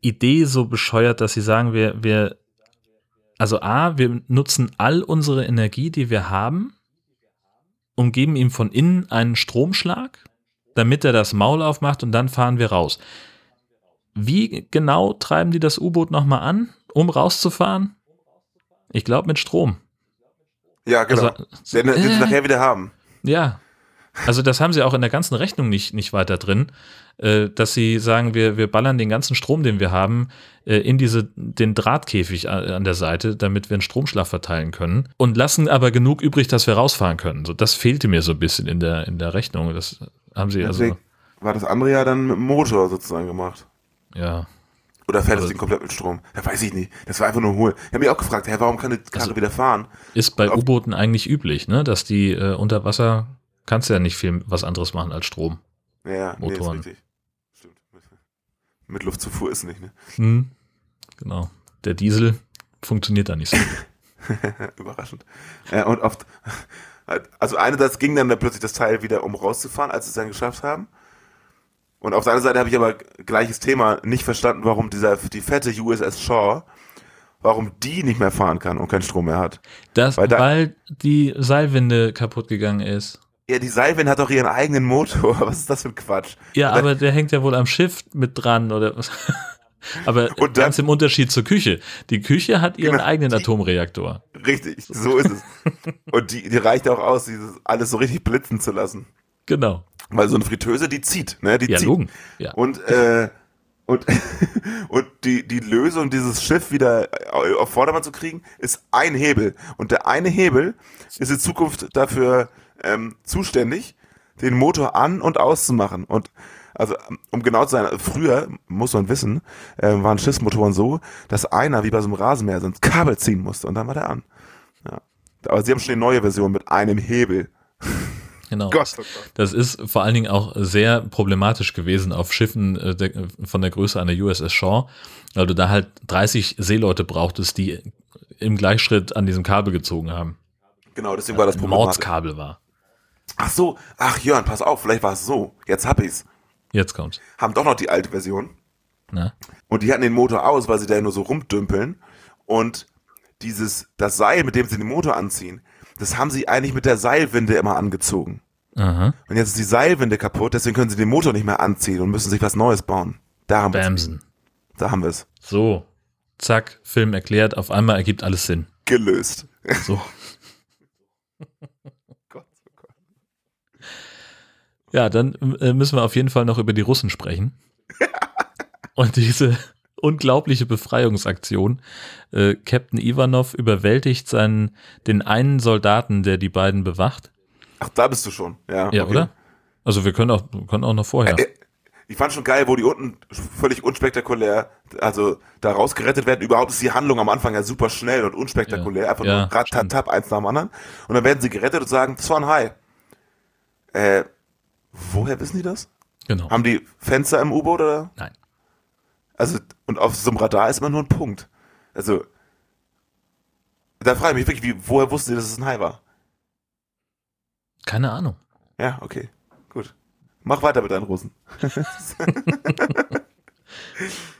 Idee so bescheuert, dass sie sagen, wir, wir, also A, wir nutzen all unsere Energie, die wir haben, und geben ihm von innen einen Stromschlag, damit er das Maul aufmacht und dann fahren wir raus. Wie genau treiben die das U-Boot nochmal an, um rauszufahren? Ich glaube mit Strom. Ja, genau. Also, den sie äh, nachher wieder haben. Ja. Also das haben sie auch in der ganzen Rechnung nicht, nicht weiter drin, äh, dass sie sagen, wir, wir ballern den ganzen Strom, den wir haben, äh, in diese, den Drahtkäfig an, der Seite, damit wir einen Stromschlag verteilen können und lassen aber genug übrig, dass wir rausfahren können. So, das fehlte mir so ein bisschen in der, in der Rechnung. Das haben sie also, Deswegen war das andere ja dann mit dem Motor sozusagen gemacht. ja. Oder fährt das Also- Ding komplett mit Strom? Ja, weiß ich nicht. Das war einfach nur hohl. Ich habe mich auch gefragt, hä, warum kann die Karre Also- wieder fahren? Ist bei U-Booten eigentlich üblich, ne? Dass die äh, unter Wasser kannst du ja nicht viel was anderes machen als Strom. Ja, ja, nee, Motoren. richtig. Stimmt. Mit Luftzufuhr ist nicht, ne? Hm, genau. Der Diesel funktioniert da nicht so. Überraschend. Äh, und oft, also einerseits ging dann da plötzlich das Teil wieder, um rauszufahren, als sie es dann geschafft haben. Und auf der anderen Seite habe ich aber gleiches Thema nicht verstanden, warum dieser, die fette USS Shaw, warum die nicht mehr fahren kann und keinen Strom mehr hat. Das, Weil weil, da- die Seilwinde kaputt gegangen ist. Ja, die Seilwind hat doch ihren eigenen Motor. Was ist das für ein Quatsch? Ja, dann- aber der hängt ja wohl am Schiff mit dran oder. Aber dann- ganz im Unterschied zur Küche. Die Küche hat ihren Genau, eigenen die- Atomreaktor. Richtig, so ist es. Und die, die reicht auch aus, dieses alles so richtig blitzen zu lassen. Genau. Weil so eine Fritteuse, die zieht, ne? Die Ja, zieht. Logen. Ja. Und, äh, und, und die, die Lösung, dieses Schiff wieder auf Vordermann zu kriegen, ist ein Hebel. Und der eine Hebel ist in Zukunft dafür ähm, zuständig, den Motor an- und auszumachen. Und also, um genau zu sein, früher, muss man wissen, äh, waren Schiffsmotoren so, dass einer, wie bei so einem Rasenmäher, so ein Kabel ziehen musste und dann war der an. Ja. Aber sie haben schon eine neue Version mit einem Hebel. Genau. Gott, oh Gott. Das ist vor allen Dingen auch sehr problematisch gewesen auf Schiffen äh, von der Größe einer USS Shaw, weil du da halt 30 Seeleute brauchtest, die im Gleichschritt an diesem Kabel gezogen haben. Genau, deswegen war das Ein Problem. Mordskabel war. Ach so, ach Jörn, pass auf, vielleicht war es so. Jetzt hab ich's. Jetzt kommt's. Haben doch noch die alte Version. Na? Und die hatten den Motor aus, weil sie da nur so rumdümpeln. Und dieses, das Seil, mit dem sie den Motor anziehen, das haben sie eigentlich mit der Seilwinde immer angezogen. Aha. Und jetzt ist die Seilwinde kaputt, deswegen können sie den Motor nicht mehr anziehen und müssen sich was Neues bauen. Da haben wir Bamsen. Da haben wir es. So. Zack, Film erklärt, auf einmal ergibt alles Sinn. Gelöst. So. Ja, dann äh, müssen wir auf jeden Fall noch über die Russen sprechen. Und diese unglaubliche Befreiungsaktion. Äh, Captain Ivanov überwältigt seinen, den einen Soldaten, der die beiden bewacht. Ach, da bist du schon. Ja, Ja, okay. oder? Also wir können auch, können auch noch vorher. Äh, Ich fand schon geil, wo die unten völlig unspektakulär, also da rausgerettet werden. Überhaupt ist die Handlung am Anfang ja super schnell und unspektakulär. Ja. Einfach Ja, nur ratatap, eins nach dem anderen. Und dann werden sie gerettet und sagen, das war ein Hai. Äh, woher wissen die das? Genau. Haben die Fenster im U-Boot oder? Nein. Also, und auf so einem Radar ist immer nur ein Punkt. Also, da frage ich mich wirklich, wie, woher wussten die, dass es ein Hai war? Keine Ahnung. Ja, okay. Gut. Mach weiter mit deinen Russen.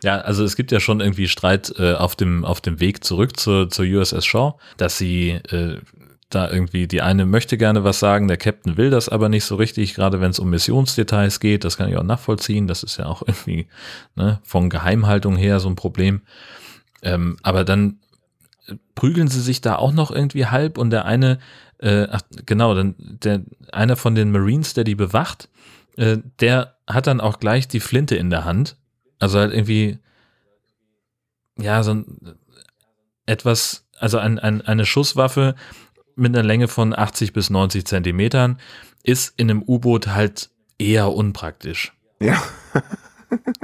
Ja, also es gibt ja schon irgendwie Streit äh, auf, dem, auf dem Weg zurück zur, zur USS Shaw, dass sie äh, da irgendwie, die eine möchte gerne was sagen, der Captain will das aber nicht so richtig, gerade wenn es um Missionsdetails geht, das kann ich auch nachvollziehen, das ist ja auch irgendwie ne, von Geheimhaltung her so ein Problem. Ähm, aber dann prügeln sie sich da auch noch irgendwie halb und der eine, äh, ach, genau, dann der einer von den Marines, der die bewacht, äh, der hat dann auch gleich die Flinte in der Hand. Also halt irgendwie, ja, so ein etwas, also ein, ein, eine Schusswaffe mit einer Länge von 80 bis 90 Zentimetern ist in einem U-Boot halt eher unpraktisch. Ja.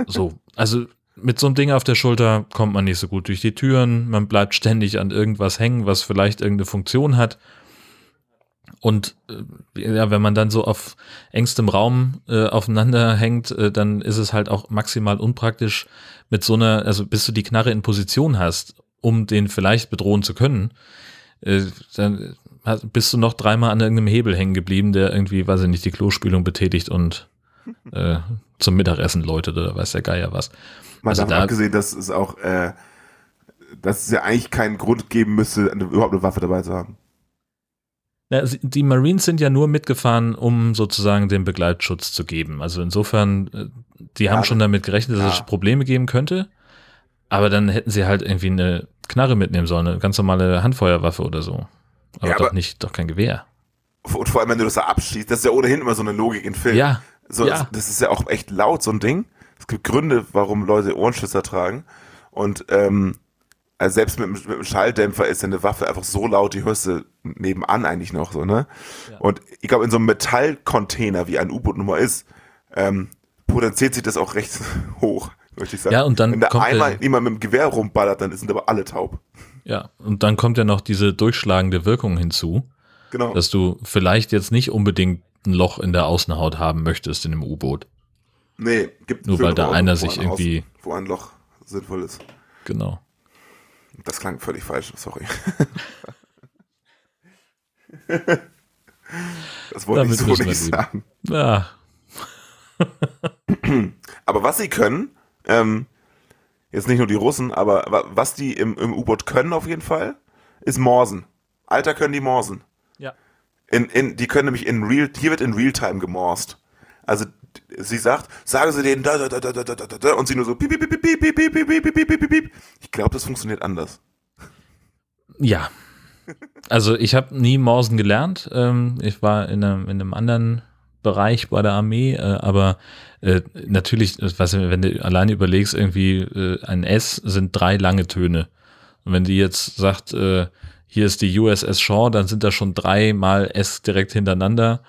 So, also mit so einem Ding auf der Schulter kommt man nicht so gut durch die Türen, man bleibt ständig an irgendwas hängen, was vielleicht irgendeine Funktion hat. Und äh, ja, wenn man dann so auf engstem Raum äh, aufeinander hängt, äh, dann ist es halt auch maximal unpraktisch mit so einer, also bis du die Knarre in Position hast, um den vielleicht bedrohen zu können, äh, dann bist du noch dreimal an irgendeinem Hebel hängen geblieben, der irgendwie, weiß ich nicht, die Klospülung betätigt und äh, zum Mittagessen läutet oder weiß der Geier was. Mal Also davon da- abgesehen, dass es auch, äh, dass es ja eigentlich keinen Grund geben müsste, eine, überhaupt eine Waffe dabei zu haben. Ja, sie- die Marines sind ja nur mitgefahren, um sozusagen den Begleitschutz zu geben. Also insofern, äh, die haben Ja, schon damit gerechnet, dass ja. es Probleme geben könnte. Aber dann hätten sie halt irgendwie eine Knarre mitnehmen sollen, eine ganz normale Handfeuerwaffe oder so. Aber Ja, doch aber- nicht, doch kein Gewehr. Und vor allem, wenn du das da abschießt, das ist ja ohnehin immer so eine Logik in Filmen. Ja, So, ja. das, ist ja auch echt laut, so ein Ding. Es gibt Gründe, warum Leute Ohrenschützer tragen. Und ähm, also selbst mit, mit einem Schalldämpfer ist ja eine Waffe einfach so laut, die hörst du nebenan eigentlich noch so, ne? Und ich glaube, in so einem Metallcontainer, wie ein U-Boot nummer ist, ähm, potenziert sich das auch recht hoch, möchte ich sagen. Ja, und dann Wenn da einmal jemand mit dem Gewehr rumballert, dann sind aber alle taub. Ja, und dann kommt ja noch diese durchschlagende Wirkung hinzu, Genau. dass du vielleicht jetzt nicht unbedingt ein Loch in der Außenhaut haben möchtest in dem U-Boot. nee, gibt Nur weil da schönere einer sich ein irgendwie- wo ein Loch sinnvoll ist. Genau. Das klang völlig falsch, sorry. das wollte Damit ich so nicht leben. sagen. Ja, Aber was sie können, ähm, jetzt nicht nur die Russen, aber wa- was die im, im U-Boot können auf jeden Fall, ist Morsen. Alter können die Morsen. Ja. In, in, die können nämlich in Real, hier wird in Realtime gemorst. Also sie sagt, sagen Sie denen da, da, da, da, da, da, da, da, und sie nur so piep, piep, piep, piep, piep, piep, piep, piep, piep, piep, piep. Ich glaube, das funktioniert anders. Ja. Also ich habe nie Morsen gelernt. Ähm, ich war in einem, in einem anderen Bereich bei der Armee, äh, aber äh, natürlich, äh, was, wenn du alleine überlegst, irgendwie äh, ein S sind drei lange Töne. Und wenn die jetzt sagt, äh, hier ist die USS Shaw, dann sind da schon dreimal S direkt hintereinander.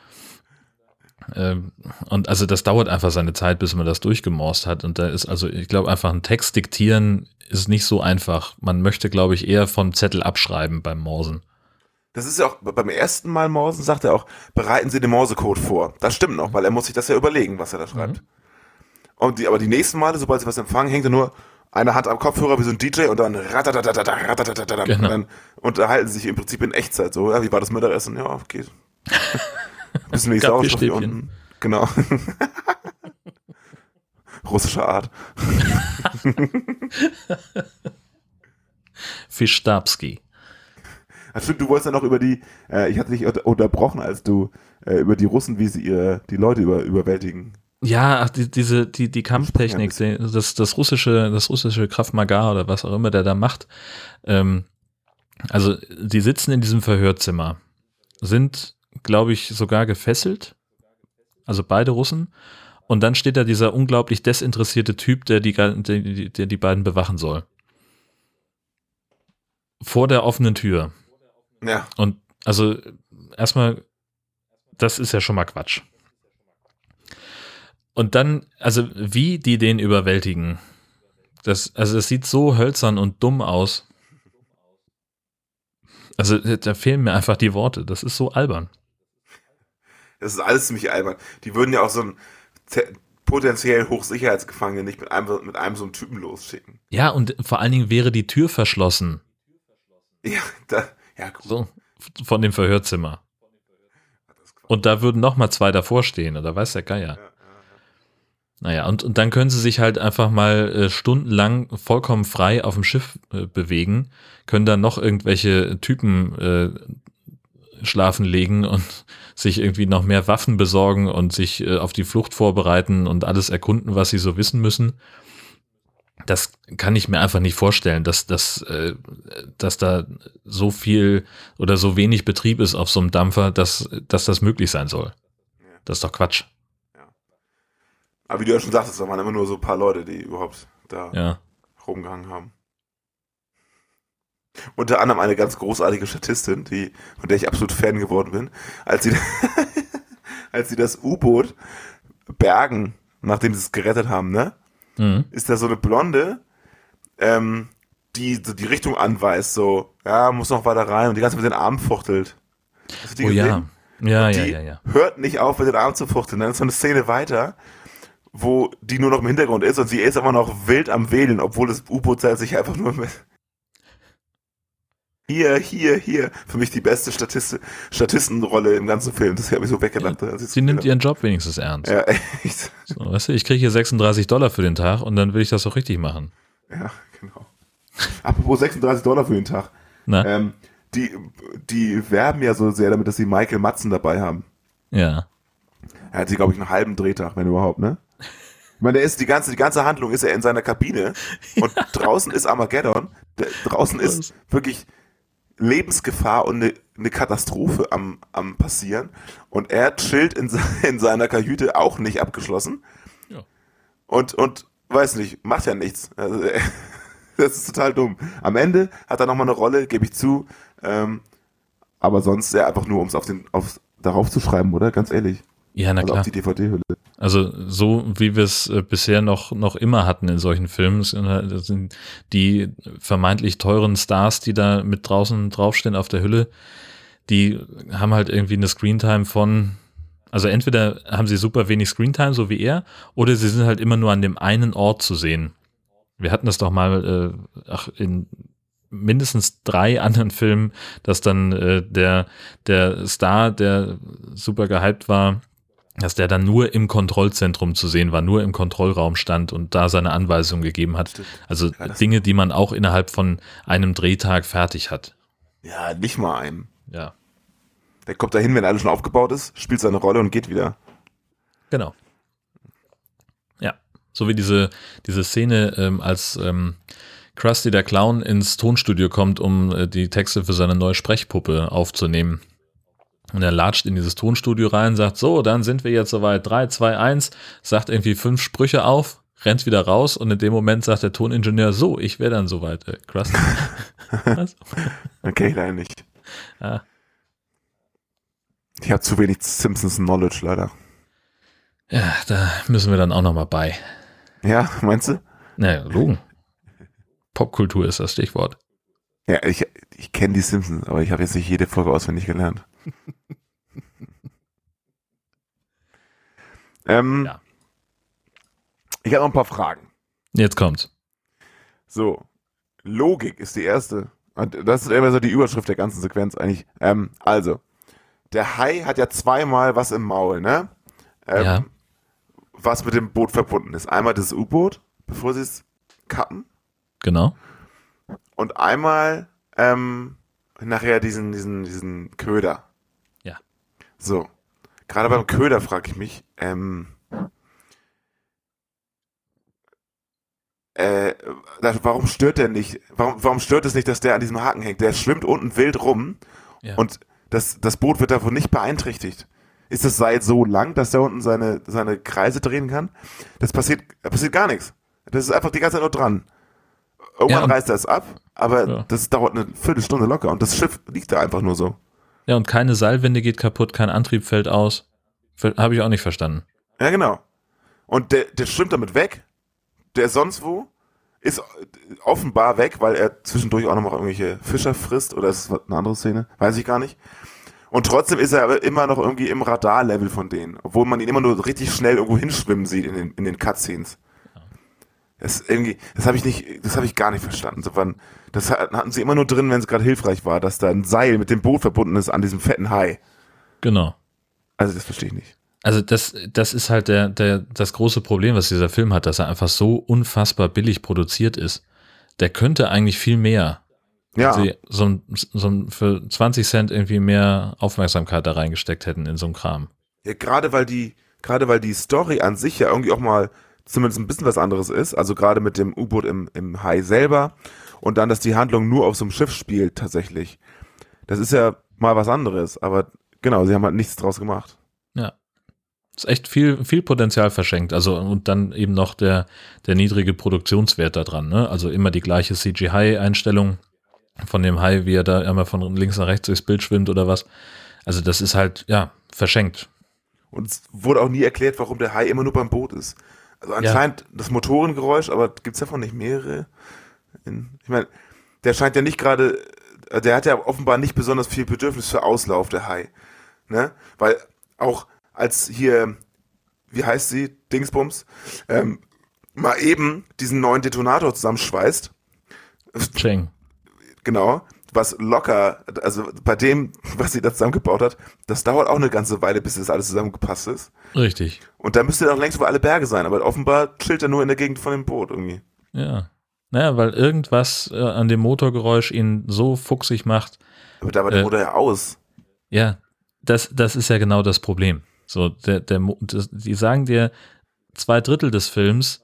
Ähm, und also das dauert einfach seine Zeit, bis man das durchgemorst hat. Und da ist also, ich glaube, einfach ein Text diktieren ist nicht so einfach. Man möchte, glaube ich, eher vom Zettel abschreiben beim Morsen. Das ist ja auch beim ersten Mal Morsen sagt er auch, bereiten Sie den Morsecode vor. Das stimmt noch, weil er muss sich das ja überlegen, was er da schreibt. Mhm. Und die, aber die nächsten Male, sobald sie was empfangen, hängt er nur eine Hand am Kopfhörer wie so ein DJ und dann genau. und dann unterhalten sie sich im Prinzip in Echtzeit so, ja, wie war das Mittagessen? Ja, geht. Bisschen wie Sauerstoff hier unten. Genau. Russische Art. Fischstabski. Stimmt, du wolltest ja noch über die, äh, ich hatte dich unterbrochen, als du äh, über die Russen, wie sie ihre, die Leute über, überwältigen. Ja, ach, die, diese, die, die Kampftechnik, das, das russische, das russische Krav Maga oder was auch immer der da macht. Ähm, also, die sitzen in diesem Verhörzimmer, sind, glaube ich, sogar gefesselt. Also beide Russen. Und dann steht da dieser unglaublich desinteressierte Typ, der die, der, der die beiden bewachen soll. Vor der offenen Tür. Ja. Und also erstmal, das ist ja schon mal Quatsch. Und dann, also wie die den überwältigen. Das, also es sieht so hölzern und dumm aus. Also da fehlen mir einfach die Worte. Das ist so albern. Das ist alles ziemlich albern. Die würden ja auch so einen potenziell Hochsicherheitsgefangenen nicht mit einem, mit einem so einen Typen losschicken. Ja, und vor allen Dingen wäre die Tür verschlossen. Ja, da, ja, gut. So, von dem Verhörzimmer. Und da würden noch mal zwei davor stehen, oder weiß der Geier. Ja. Naja, und, und dann können sie sich halt einfach mal äh, stundenlang vollkommen frei auf dem Schiff äh, bewegen, können dann noch irgendwelche Typen äh, schlafen legen und sich irgendwie noch mehr Waffen besorgen und sich äh, auf die Flucht vorbereiten und alles erkunden, was sie so wissen müssen. Das kann ich mir einfach nicht vorstellen, dass, dass, äh, dass da so viel oder so wenig Betrieb ist auf so einem Dampfer, dass, dass das möglich sein soll. Das ist doch Quatsch. Aber wie du ja schon sagtest, da waren immer nur so ein paar Leute, die überhaupt da ja. rumgehangen haben. Unter anderem eine ganz großartige Statistin, die, von der ich absolut Fan geworden bin, als sie, als sie das U-Boot bergen, nachdem sie es gerettet haben, ne? Mhm. Ist da so eine Blonde, ähm, die so die Richtung anweist, so, ja, muss noch weiter rein und die ganze Zeit mit den Armen fuchtelt. Hast du die oh gesehen? ja. Ja, ja, ja, ja. Hört nicht auf, mit den Armen zu fuchteln. Dann ist so eine Szene weiter, wo die nur noch im Hintergrund ist und sie ist immer noch wild am Wählen, obwohl das U-Boot sich einfach nur mit hier, hier, hier. Für mich die beste Statist Statistenrolle im ganzen Film. Das habe ich so weggelacht. Ja, sie nimmt ihren Job wenigstens ernst. Ja, echt. So, weißt du, ich kriege hier 36 Dollar für den Tag und dann will ich das auch richtig machen. Ja, genau. Apropos 36 Dollar für den Tag. Na? Ähm, die, die werben ja so sehr damit, dass sie Michael Matzen dabei haben. Ja. Er hat sie, glaube ich, einen halben Drehtag, wenn überhaupt, ne? Ich meine, der ist die ganze, die ganze Handlung ist er in seiner Kabine und draußen ist Armageddon. Der, draußen ist wirklich Lebensgefahr und eine, eine Katastrophe am, am passieren. Und er chillt in, in seiner Kajüte auch nicht abgeschlossen. Ja. Und, und weiß nicht, macht ja nichts. Also, das ist total dumm. Am Ende hat er nochmal eine Rolle, gebe ich zu. Ähm, aber sonst ja einfach nur, um es auf den, auf, darauf zu schreiben, oder? Ganz ehrlich. Ja, na also klar. Auf die DVD-Hülle. Also so wie wir es äh, bisher noch, noch immer hatten in solchen Filmen, das sind die vermeintlich teuren Stars, die da mit draußen draufstehen auf der Hülle, die haben halt irgendwie eine Screentime von, also entweder haben sie super wenig Screentime, so wie er, oder sie sind halt immer nur an dem einen Ort zu sehen. Wir hatten das doch mal äh, ach, in mindestens drei anderen Filmen, dass dann äh, der, der Star, der super gehypt war, dass der dann nur im Kontrollzentrum zu sehen war, nur im Kontrollraum stand und da seine Anweisungen gegeben hat. Also ja, Dinge, die man auch innerhalb von einem Drehtag fertig hat. Ja, nicht mal einem. Ja. Der kommt dahin, wenn alles schon aufgebaut ist, spielt seine Rolle und geht wieder. Genau. So wie diese, diese Szene, ähm, als ähm, Krusty der Clown ins Tonstudio kommt, um äh, die Texte für seine neue Sprechpuppe aufzunehmen. Und er latscht in dieses Tonstudio rein, sagt, so, dann sind wir jetzt soweit. 3, 2, 1, sagt irgendwie fünf Sprüche auf, rennt wieder raus und in dem Moment sagt der Toningenieur, so, ich wäre dann soweit. Äh. Was? Okay, leider nicht. Ah. Ich habe zu wenig Simpsons Knowledge, leider. Ja, da müssen wir dann auch nochmal bei. Ja, meinst du? Naja, Logen. Popkultur ist das Stichwort. Ja, ich, ich kenne die Simpsons, aber ich habe jetzt nicht jede Folge auswendig gelernt. ähm, Ja. Ich habe noch ein paar Fragen. Jetzt kommt's. So, Logik ist die erste. Und das ist immer so die Überschrift der ganzen Sequenz eigentlich. Ähm, also, der Hai hat ja zweimal was im Maul, ne? Ähm, Ja. Was mit dem Boot verbunden ist. Einmal das U-Boot, bevor sie es kappen. Genau. Und einmal ähm, nachher diesen, diesen, diesen Köder. So. Gerade beim Köder frage ich mich, ähm, äh, warum stört der nicht? Warum, warum stört es nicht, dass der an diesem Haken hängt? Der schwimmt unten wild rum Ja. und das, das Boot wird davon nicht beeinträchtigt. Ist das Seil so lang, dass der unten seine, seine Kreise drehen kann? Das passiert, da passiert gar nichts. Das ist einfach die ganze Zeit nur dran. Irgendwann Ja, reißt er es ab, aber Ja. das dauert eine Viertelstunde locker und das Schiff liegt da einfach nur so. Ja, und keine Seilwinde geht kaputt, kein Antrieb fällt aus. Habe ich auch nicht verstanden. Ja, genau. Und der, der schwimmt damit weg, der sonst wo, ist offenbar weg, weil er zwischendurch auch noch mal irgendwelche Fischer frisst oder ist es eine andere Szene, weiß ich gar nicht. Und trotzdem ist er immer noch irgendwie im Radarlevel von denen, obwohl man ihn immer nur richtig schnell irgendwo hinschwimmen sieht in den, in den Cutscenes. Irgendwie, das habe ich nicht, das habe ich gar nicht verstanden. So, wann, das hatten sie immer nur drin, wenn es gerade hilfreich war, dass da ein Seil mit dem Boot verbunden ist an diesem fetten Hai. Genau. Also das verstehe ich nicht. Also das, das ist halt der, der, das große Problem, was dieser Film hat, dass er einfach so unfassbar billig produziert ist. Der könnte eigentlich viel mehr. Ja. Wenn sie so, ein- so ein- für 20 Cent irgendwie mehr Aufmerksamkeit da reingesteckt hätten in so einen Kram. Ja, gerade weil die, gerade weil die Story an sich ja irgendwie auch mal zumindest ein bisschen was anderes ist, also gerade mit dem U-Boot im, im Hai selber und dann, dass die Handlung nur auf so einem Schiff spielt tatsächlich. Das ist ja mal was anderes, aber genau, sie haben halt nichts draus gemacht. Ja. Ist echt viel, viel Potenzial verschenkt. Also, und dann eben noch der, der niedrige Produktionswert da dran, ne? Also immer die gleiche CGI-Einstellung von dem Hai, wie er da einmal von links nach rechts durchs Bild schwimmt oder was. Also, das ist halt, ja, verschenkt. Und es wurde auch nie erklärt, warum der Hai immer nur beim Boot ist. Also anscheinend das Motorengeräusch, aber gibt's davon nicht mehrere? In, ich meine, der scheint ja nicht gerade, äh, der hat ja offenbar nicht besonders viel Bedürfnis für Auslauf, der Hai. Ne? Weil auch als hier, wie heißt sie, Dingsbums, ähm, mal eben diesen neuen Detonator zusammenschweißt, Cheng. genau, was locker, also bei dem, was sie da zusammengebaut hat, das dauert auch eine ganze Weile, bis das alles zusammengepasst ist. Richtig. Und da müsste doch längst über alle Berge sein, aber offenbar chillt er nur in der Gegend von dem Boot irgendwie. Ja. Naja, weil irgendwas äh, an dem Motorgeräusch ihn so fuchsig macht. Aber da war der Äh, Motor ja aus. Ja, das, das ist ja genau das Problem. So, der, der, die sagen dir zwei Drittel des Films,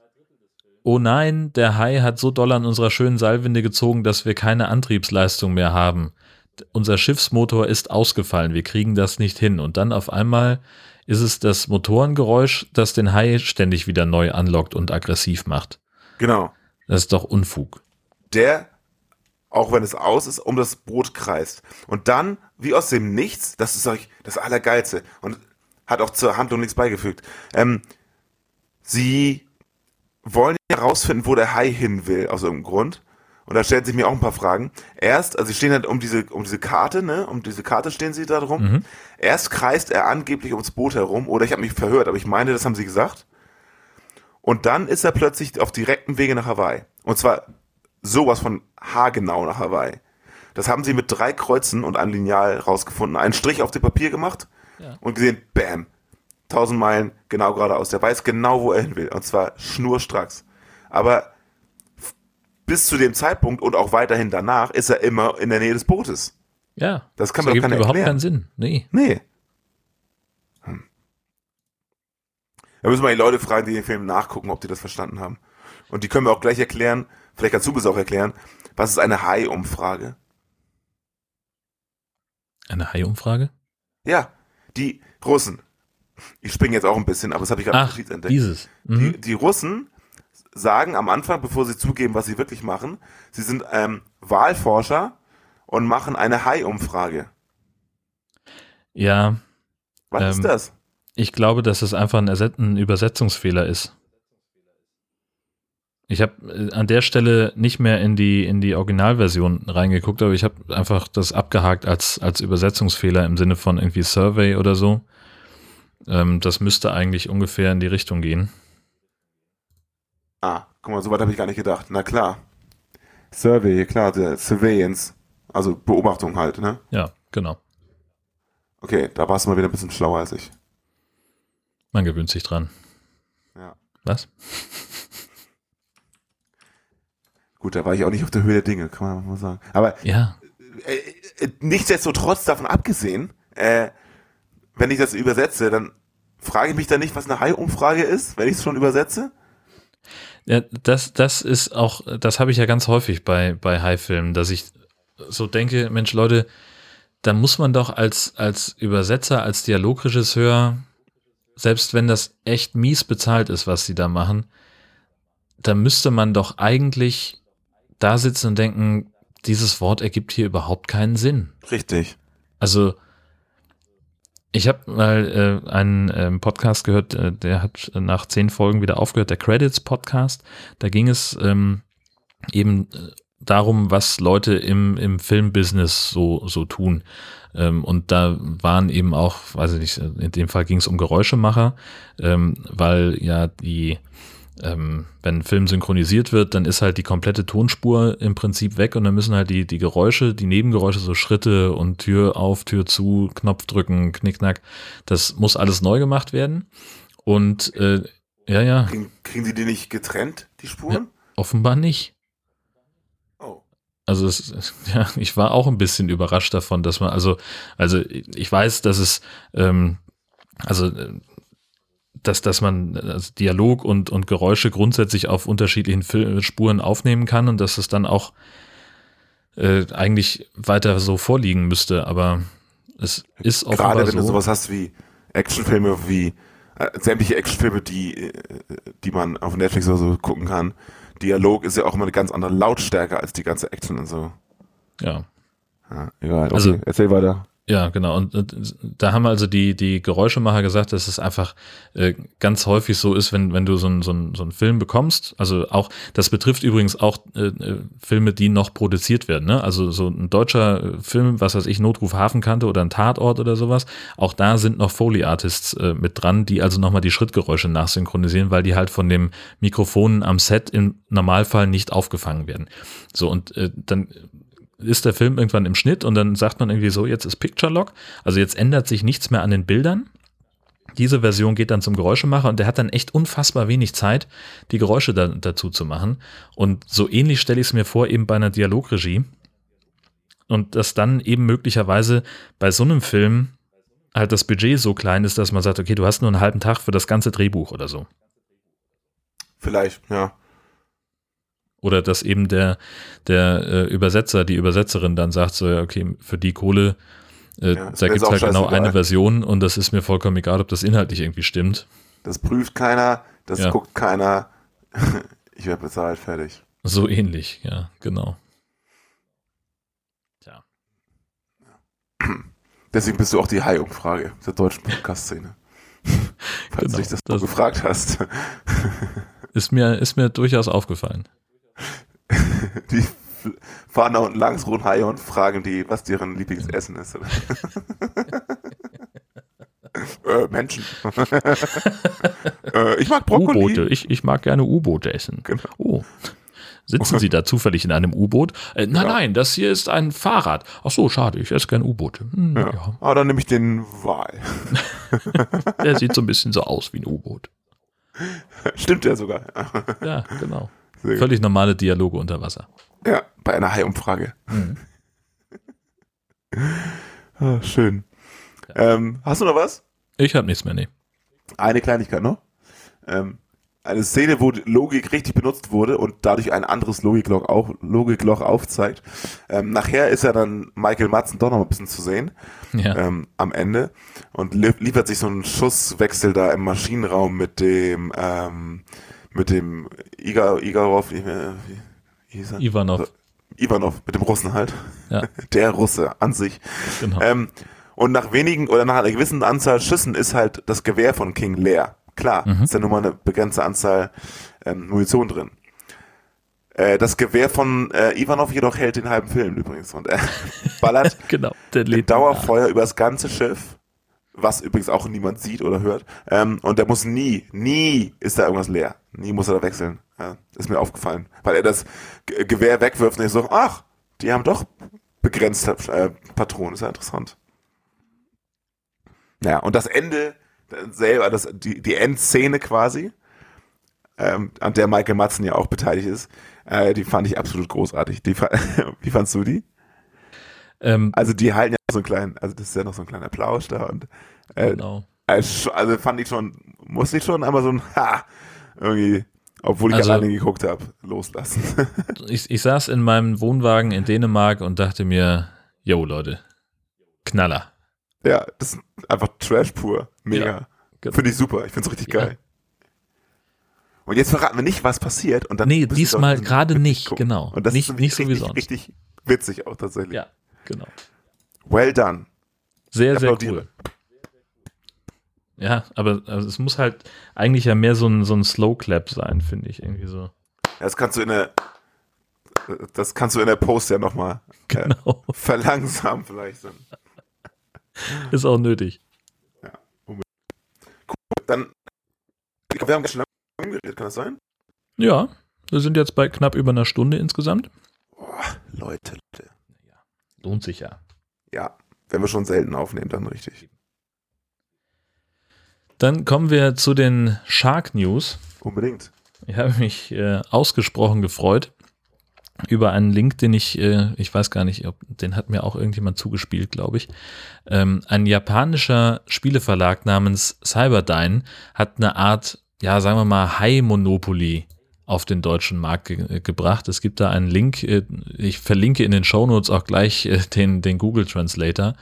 oh nein, der Hai hat so doll an unserer schönen Seilwinde gezogen, dass wir keine Antriebsleistung mehr haben. Unser Schiffsmotor ist ausgefallen, wir kriegen das nicht hin. Und dann auf einmal ist es das Motorengeräusch, das den Hai ständig wieder neu anlockt und aggressiv macht. Genau. Das ist doch Unfug. Der, auch wenn es aus ist, um das Boot kreist. Und dann, wie aus dem Nichts, das ist euch das Allergeilste und hat auch zur Handlung nichts beigefügt. Ähm, sie wollen ja herausfinden, wo der Hai hin will, aus irgendeinem Grund. Und da stellen sich mir auch ein paar Fragen. Erst, also sie stehen halt um diese, um diese Karte, ne? Um diese Karte stehen sie da drum. Erst kreist er angeblich ums Boot herum, oder ich habe mich verhört, aber ich meine, das haben sie gesagt. Und dann ist er plötzlich auf direktem Wege nach Hawaii. Und zwar sowas von haargenau nach Hawaii. Das haben sie mit drei Kreuzen und einem Lineal rausgefunden. Einen Strich auf dem Papier gemacht und gesehen, bam, 1000 Meilen genau geradeaus. Der weiß genau, wo er hin will. Und zwar schnurstracks. Aber bis zu dem Zeitpunkt und auch weiterhin danach ist er immer in der Nähe des Bootes. Ja, Das kann das mir doch überhaupt erklären. keinen Sinn. Nee. Nee. Hm. Da müssen wir die Leute fragen, die den Film nachgucken, ob die das verstanden haben. Und die können wir auch gleich erklären, vielleicht kannst du es auch erklären, was ist eine Hai-Umfrage? Eine Hai-Umfrage? Ja, die Russen. Ich springe jetzt auch ein bisschen, aber das habe ich gerade entdeckt. dieses. Mhm. Die, die Russen sagen am Anfang, bevor sie zugeben, was sie wirklich machen, sie sind ähm, Wahlforscher und machen eine Hai-Umfrage. Ja, Was Ähm, ist das? ich glaube, dass es einfach ein, ein Übersetzungsfehler ist. Ich habe an der Stelle nicht mehr in die, in die Originalversion reingeguckt, aber ich habe einfach das abgehakt als, als Übersetzungsfehler im Sinne von irgendwie Survey oder so. Ähm, das müsste eigentlich ungefähr in die Richtung gehen. Ah, guck mal, so weit habe ich gar nicht gedacht. Na klar. Survey, klar, Surveillance. Also Beobachtung halt, ne? Ja, genau. Okay, da warst du mal wieder ein bisschen schlauer als ich. Man gewöhnt sich dran. Ja. Was? Gut, da war ich auch nicht auf der Höhe der Dinge, kann man mal sagen. Aber Ja, äh, äh, nichtsdestotrotz davon abgesehen, äh, wenn ich das übersetze, dann frage ich mich dann nicht, was eine Hai-Umfrage ist, wenn ich es schon übersetze. Ja, das, das ist auch, das habe ich ja ganz häufig bei, bei High-Filmen, dass ich so denke, Mensch, Leute, da muss man doch als, als Übersetzer, als Dialogregisseur, selbst wenn das echt mies bezahlt ist, was sie da machen, da müsste man doch eigentlich da sitzen und denken, dieses Wort ergibt hier überhaupt keinen Sinn. Richtig. Also ich habe mal äh, einen ähm, Podcast gehört, äh, der hat nach zehn Folgen wieder aufgehört, der Credits Podcast. Da ging es ähm, eben äh, darum, was Leute im, im Filmbusiness so, so tun. Ähm, und da waren eben auch, weiß ich nicht, in dem Fall ging es um Geräuschemacher, ähm, weil ja die ähm, wenn ein Film synchronisiert wird, dann ist halt die komplette Tonspur im Prinzip weg und dann müssen halt die, die Geräusche, die Nebengeräusche, so Schritte und Tür auf, Tür zu, Knopf drücken, Knickknack, das muss alles neu gemacht werden. Und äh, ja, ja, Kriegen, kriegen die die nicht getrennt, die Spuren? offenbar nicht. Oh. Also es, ja, ich war auch ein bisschen überrascht davon, dass man, also, also ich weiß, dass es, ähm, also äh, dass, dass man also Dialog und, und Geräusche grundsätzlich auf unterschiedlichen Fil Spuren aufnehmen kann und dass es dann auch äh, eigentlich weiter so vorliegen müsste, aber es ist offenbar Gerade wenn du so. sowas hast wie Actionfilme, wie äh, sämtliche Actionfilme, die, äh, die man auf Netflix oder so gucken kann. Dialog ist ja auch immer eine ganz andere Lautstärke als die ganze Action und so. ja. Ja, egal. Okay, Also- erzähl weiter. Ja, genau. Und, da haben also die, die Geräuschemacher gesagt, dass es einfach äh, ganz häufig so ist, wenn, wenn du so einen so so einen Film bekommst. Also auch, das betrifft übrigens auch äh, äh, Filme, die noch produziert werden. Ne? Also so ein deutscher äh, Film, was weiß ich, Notruf Hafenkante oder ein Tatort oder sowas. Auch da sind noch Foley-Artists äh, mit dran, die also nochmal die Schrittgeräusche nachsynchronisieren, weil die halt von dem Mikrofonen am Set im Normalfall nicht aufgefangen werden. So, und äh, dann ist der Film irgendwann im Schnitt und dann sagt man irgendwie so, jetzt ist Picture Lock, also jetzt ändert sich nichts mehr an den Bildern. Diese Version geht dann zum Geräuschemacher und der hat dann echt unfassbar wenig Zeit, die Geräusche da, dazu zu machen. Und so ähnlich stelle ich es mir vor, eben bei einer Dialogregie. Und dass dann eben möglicherweise bei so einem Film halt das Budget so klein ist, dass man sagt, okay, du hast nur einen halben Tag für das ganze Drehbuch oder so. Vielleicht, ja. Oder dass eben der, der äh, Übersetzer, die Übersetzerin dann sagt, so, ja, okay, für die Kohle, äh, Ja, da gibt es halt genau eine Version und das ist mir vollkommen egal, ob das inhaltlich irgendwie stimmt. Das prüft keiner, das Ja. guckt keiner. ich werde bezahlt, fertig. So ähnlich, ja, genau. Tja. Deswegen bist du auch die Hai-Umfrage der deutschen Podcast-Szene. Falls Genau, du dich das, das- so gefragt hast. Ist mir, ist mir durchaus aufgefallen. Die fahren da unten langs ruhen Haie und fragen die, was deren Lieblingsessen ist. äh, Menschen. äh, ich mag Brokkoli. U-Boote, ich, ich mag gerne U-Boote essen. Genau. Oh. Sitzen Sie da zufällig in einem U-Boot? Äh, nein, Ja. nein, das hier ist ein Fahrrad. Ach so, schade, ich esse gerne U-Boote. Hm, Ja. ja. Aber dann nehme ich den Wal. Der sieht so ein bisschen so aus wie ein U-Boot. Stimmt ja sogar. Ja, genau. Völlig normale Dialoge unter Wasser. Ja, bei einer Hai-Umfrage. Mhm. ah, schön. Ähm, hast du noch was? Ich habe nichts mehr, nee. Eine Kleinigkeit noch. Ähm, eine Szene, wo die Logik richtig benutzt wurde und dadurch ein anderes Logikloch, auch, Logikloch aufzeigt. Ähm, nachher ist ja dann Michael Madsen doch noch ein bisschen zu sehen Ja. ähm, am Ende und li liefert sich so einen Schusswechsel da im Maschinenraum mit dem ähm, mit dem Igor, Igorov, wie, wie wie hieß er? Ivanov. Ivanov, mit dem Russen halt. Ja. Der Russe an sich. Genau. Ähm, und nach wenigen oder nach einer gewissen Anzahl Schüssen ist halt das Gewehr von King leer. Klar, Mhm. ist ja nur mal eine begrenzte Anzahl ähm, Munition drin. Äh, das Gewehr von äh, Ivanov jedoch hält den halben Film übrigens und er ballert Genau. Der mit Dauerfeuer über das ganze Schiff, was übrigens auch niemand sieht oder hört. Ähm, und der muss nie, nie ist da irgendwas leer. Nie muss er da wechseln. Ja, ist mir aufgefallen. Weil er das Ge Gewehr wegwirft und ich so, ach, die haben doch begrenzt äh, Patronen. Ist ja interessant. Naja, und das Ende selber, das, die, die Endszene quasi, ähm, an der Michael Madsen ja auch beteiligt ist, äh, die fand ich absolut großartig. Die, wie fandst du die? Ähm, Also die halten ja so einen kleinen, also das ist ja noch so ein kleiner Plausch da und äh, genau. also also fand ich schon, musste ich schon einmal so ein Ha irgendwie, obwohl ich Also- alleine geguckt habe, loslassen. Ich, ich saß in meinem Wohnwagen in Dänemark und dachte mir, yo Leute, Knaller. ja, das ist einfach Trash pur. Mega. Ja, genau. Finde ich super. Ich finde es richtig Ja. geil. Und jetzt verraten wir nicht, was passiert. Und dann Nee, diesmal gerade nicht, gucken. genau. Und das Nicht- ist nicht so wie richtig, sonst. richtig witzig auch tatsächlich. Ja, genau. Well done. Sehr, sehr cool. Ja, aber also es muss halt eigentlich ja mehr so ein, so ein Slow Clap sein, finde ich irgendwie so. Das kannst du in der das kannst du in der Post ja nochmal äh, Genau. verlangsamen vielleicht. Dann. Ist auch nötig. dann ich glaub, wir haben ganz schön lange geredet, kann das sein? Ja, wir sind jetzt bei knapp über einer Stunde insgesamt. Boah, Leute, Leute. Lohnt sich ja. Ja, wenn wir schon selten aufnehmen, dann richtig. Dann kommen wir zu den Shark News. Unbedingt. Ich habe mich äh, ausgesprochen gefreut über einen Link, den ich, äh, ich weiß gar nicht, ob, den hat mir auch irgendjemand zugespielt, glaube ich. Ähm, ein japanischer Spieleverlag namens Cyberdyne hat eine Art, ja, sagen wir mal, High-Monopoly auf den deutschen Markt ge gebracht. Es gibt da einen Link, äh, ich verlinke in den Shownotes auch gleich äh, den, den Google Translator.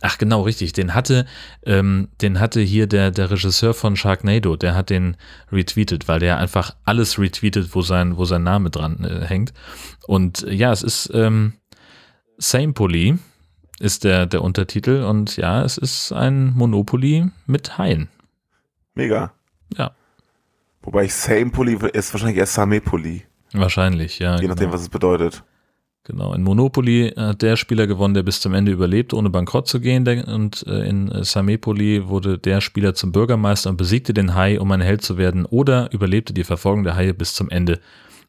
Ach genau, richtig, den hatte, ähm, den hatte hier der, der Regisseur von Sharknado, der hat den retweetet, weil der einfach alles retweetet, wo sein, wo sein Name dran äh, hängt. Und äh, ja, es ist ähm, Samepoly ist der, der Untertitel und ja, es ist ein Monopoly mit Haien. Mega. Ja. Wobei ich Same Pulli ist wahrscheinlich erst Same Pulli. Wahrscheinlich, ja. Je nachdem, genau. was es bedeutet. Genau, in Monopoly hat der Spieler gewonnen, der bis zum Ende überlebt, ohne bankrott zu gehen. Und äh, in äh, Samepoli wurde der Spieler zum Bürgermeister und besiegte den Hai, um ein Held zu werden, oder überlebte die Verfolgung der Haie bis zum Ende.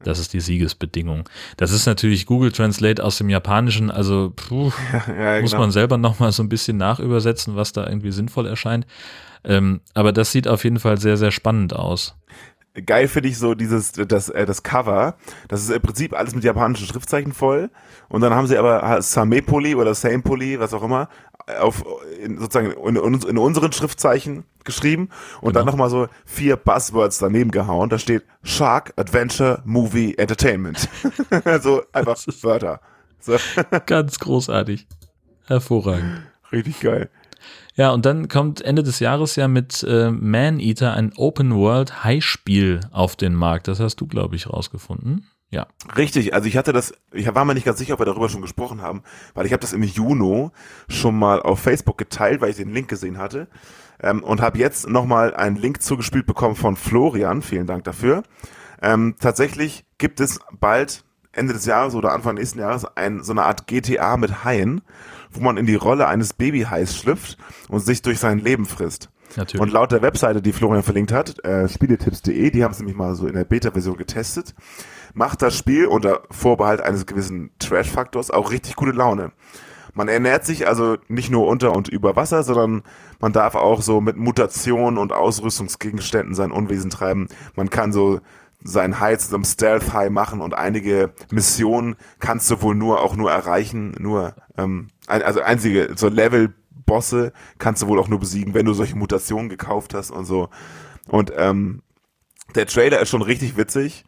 Das ist die Siegesbedingung. Das ist natürlich Google Translate aus dem Japanischen, also puh, Ja, muss genau. man selber nochmal so ein bisschen nachübersetzen, was da irgendwie sinnvoll erscheint. Ähm, aber das sieht auf jeden Fall sehr, sehr spannend aus. Geil finde ich so dieses, das, äh, das Cover. Das ist im Prinzip alles mit japanischen Schriftzeichen voll. Und dann haben sie aber Samepoli oder Samepoli, was auch immer, auf, in, sozusagen in, in, unseren Schriftzeichen geschrieben und dann Genau. nochmal so vier Buzzwords daneben gehauen. Da steht Shark, Adventure, Movie, Entertainment. so einfach Wörter. So, Ganz großartig. Hervorragend. richtig geil. Ja, und dann kommt Ende des Jahres ja mit äh, Man-Eater ein Open-World-High-Spiel auf den Markt. Das hast du, glaube ich, rausgefunden. Ja. Richtig, also ich hatte das, ich war mir nicht ganz sicher, ob wir darüber schon gesprochen haben, weil ich habe das im Juni schon mal auf Facebook geteilt, weil ich den Link gesehen hatte ähm, und habe jetzt nochmal einen Link zugespielt bekommen von Florian, vielen Dank dafür. Ähm, tatsächlich gibt es bald Ende des Jahres oder Anfang nächsten Jahres ein, so eine Art GTA mit Haien, wo man in die Rolle eines Babyhais schlüpft und sich durch sein Leben frisst. Natürlich. Und laut der Webseite, die Florian verlinkt hat, äh, spieletipps.de, die haben es nämlich mal so in der Beta-Version getestet, macht das Spiel unter Vorbehalt eines gewissen Trash-Faktors auch richtig gute Laune. Man ernährt sich also nicht nur unter und über Wasser, sondern man darf auch so mit Mutationen und Ausrüstungsgegenständen sein Unwesen treiben. Man kann so sein High zu einem Stealth-High machen und einige Missionen kannst du wohl nur auch nur erreichen, nur ähm, ein, also einzige so Level-Bosse kannst du wohl auch nur besiegen, wenn du solche Mutationen gekauft hast und so. Und ähm, Der Trailer ist schon richtig witzig.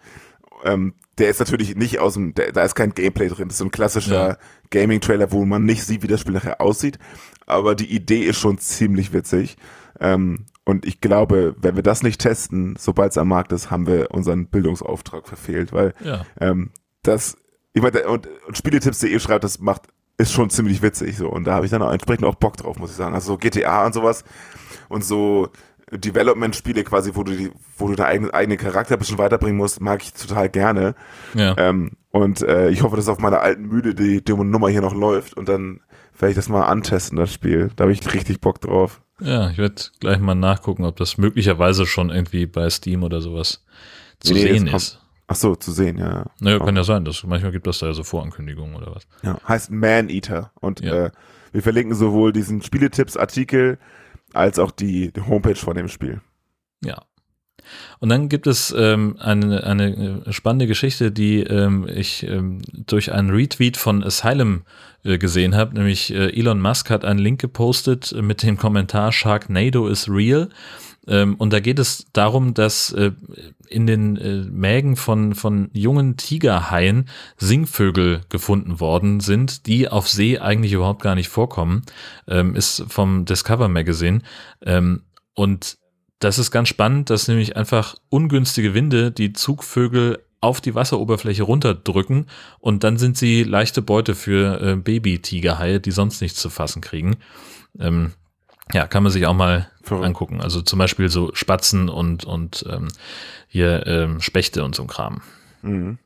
Ähm, der ist natürlich nicht aus dem, der, da ist kein Gameplay drin. Das ist so ein klassischer Ja. Gaming-Trailer, wo man nicht sieht, wie das Spiel nachher aussieht. Aber die Idee ist schon ziemlich witzig. Ähm, und ich glaube, wenn wir das nicht testen, sobald es am Markt ist, haben wir unseren Bildungsauftrag verfehlt, weil Ja. ähm, das, ich meine, und, und Spieletipps.de schreibt, das macht, ist schon ziemlich witzig so. Und da habe ich dann auch entsprechend auch Bock drauf, muss ich sagen. Also so GTA und sowas und so Development-Spiele quasi, wo du die, wo du deinen eigenen, eigenen Charakter ein bisschen weiterbringen musst, mag ich total gerne. Ja. Ähm, und äh, ich hoffe, dass auf meiner alten Mühle die, die Nummer hier noch läuft und dann werde ich das mal antesten, das Spiel. Da habe ich richtig Bock drauf. Ja, ich werde gleich mal nachgucken, ob das möglicherweise schon irgendwie bei Steam oder sowas zu Nee, sehen ist. Ach so, zu sehen, ja. Naja, kann ja sein. Das, manchmal gibt das da ja so Vorankündigungen oder was. Ja, heißt Man Eater. Und Ja. äh, wir verlinken sowohl diesen Spieletipps-Artikel als auch die, die Homepage von dem Spiel. Ja. Und dann gibt es ähm, eine, eine äh, spannende Geschichte, die ähm, ich ähm, durch einen Retweet von Asylum äh, gesehen habe, nämlich äh, Elon Musk hat einen Link gepostet mit dem Kommentar Sharknado is real. Ähm, und da geht es darum, dass äh, in den äh, Mägen von, von jungen Tigerhaien Singvögel gefunden worden sind, die auf See eigentlich überhaupt gar nicht vorkommen. Ähm, ist vom Discover Magazine. Ähm, und das ist ganz spannend, dass nämlich einfach ungünstige Winde die Zugvögel auf die Wasseroberfläche runterdrücken und dann sind sie leichte Beute für äh, Baby-Tigerhaie, die sonst nichts zu fassen kriegen. Ähm, ja, kann man sich auch mal Verrückt. angucken. Also zum Beispiel so Spatzen und, und ähm, hier ähm, Spechte und so ein Kram. Mhm.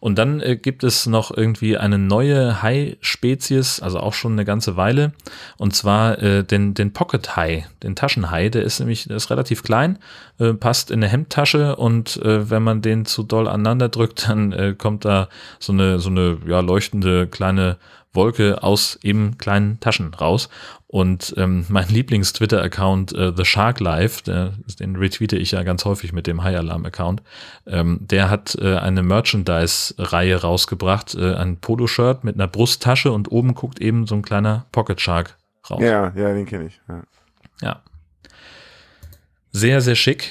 Und dann äh, gibt es noch irgendwie eine neue Hai-Spezies, also auch schon eine ganze Weile, und zwar äh, den, den Pocket Hai, den Taschenhai, der ist nämlich, der ist relativ klein, äh, passt in eine Hemdtasche und äh, wenn man den zu doll aneinander drückt, dann äh, kommt da so eine, so eine ja, leuchtende kleine Wolke aus eben kleinen Taschen raus. Und ähm, mein Lieblings-Twitter-Account, äh, The Shark Life, der, den retweete ich ja ganz häufig mit dem High Alarm-Account, ähm, der hat äh, eine Merchandise-Reihe rausgebracht, äh, ein Poloshirt mit einer Brusttasche und oben guckt eben so ein kleiner Pocket Shark raus. Ja, ja, den kenne ich. Ja. Ja. Sehr, sehr schick.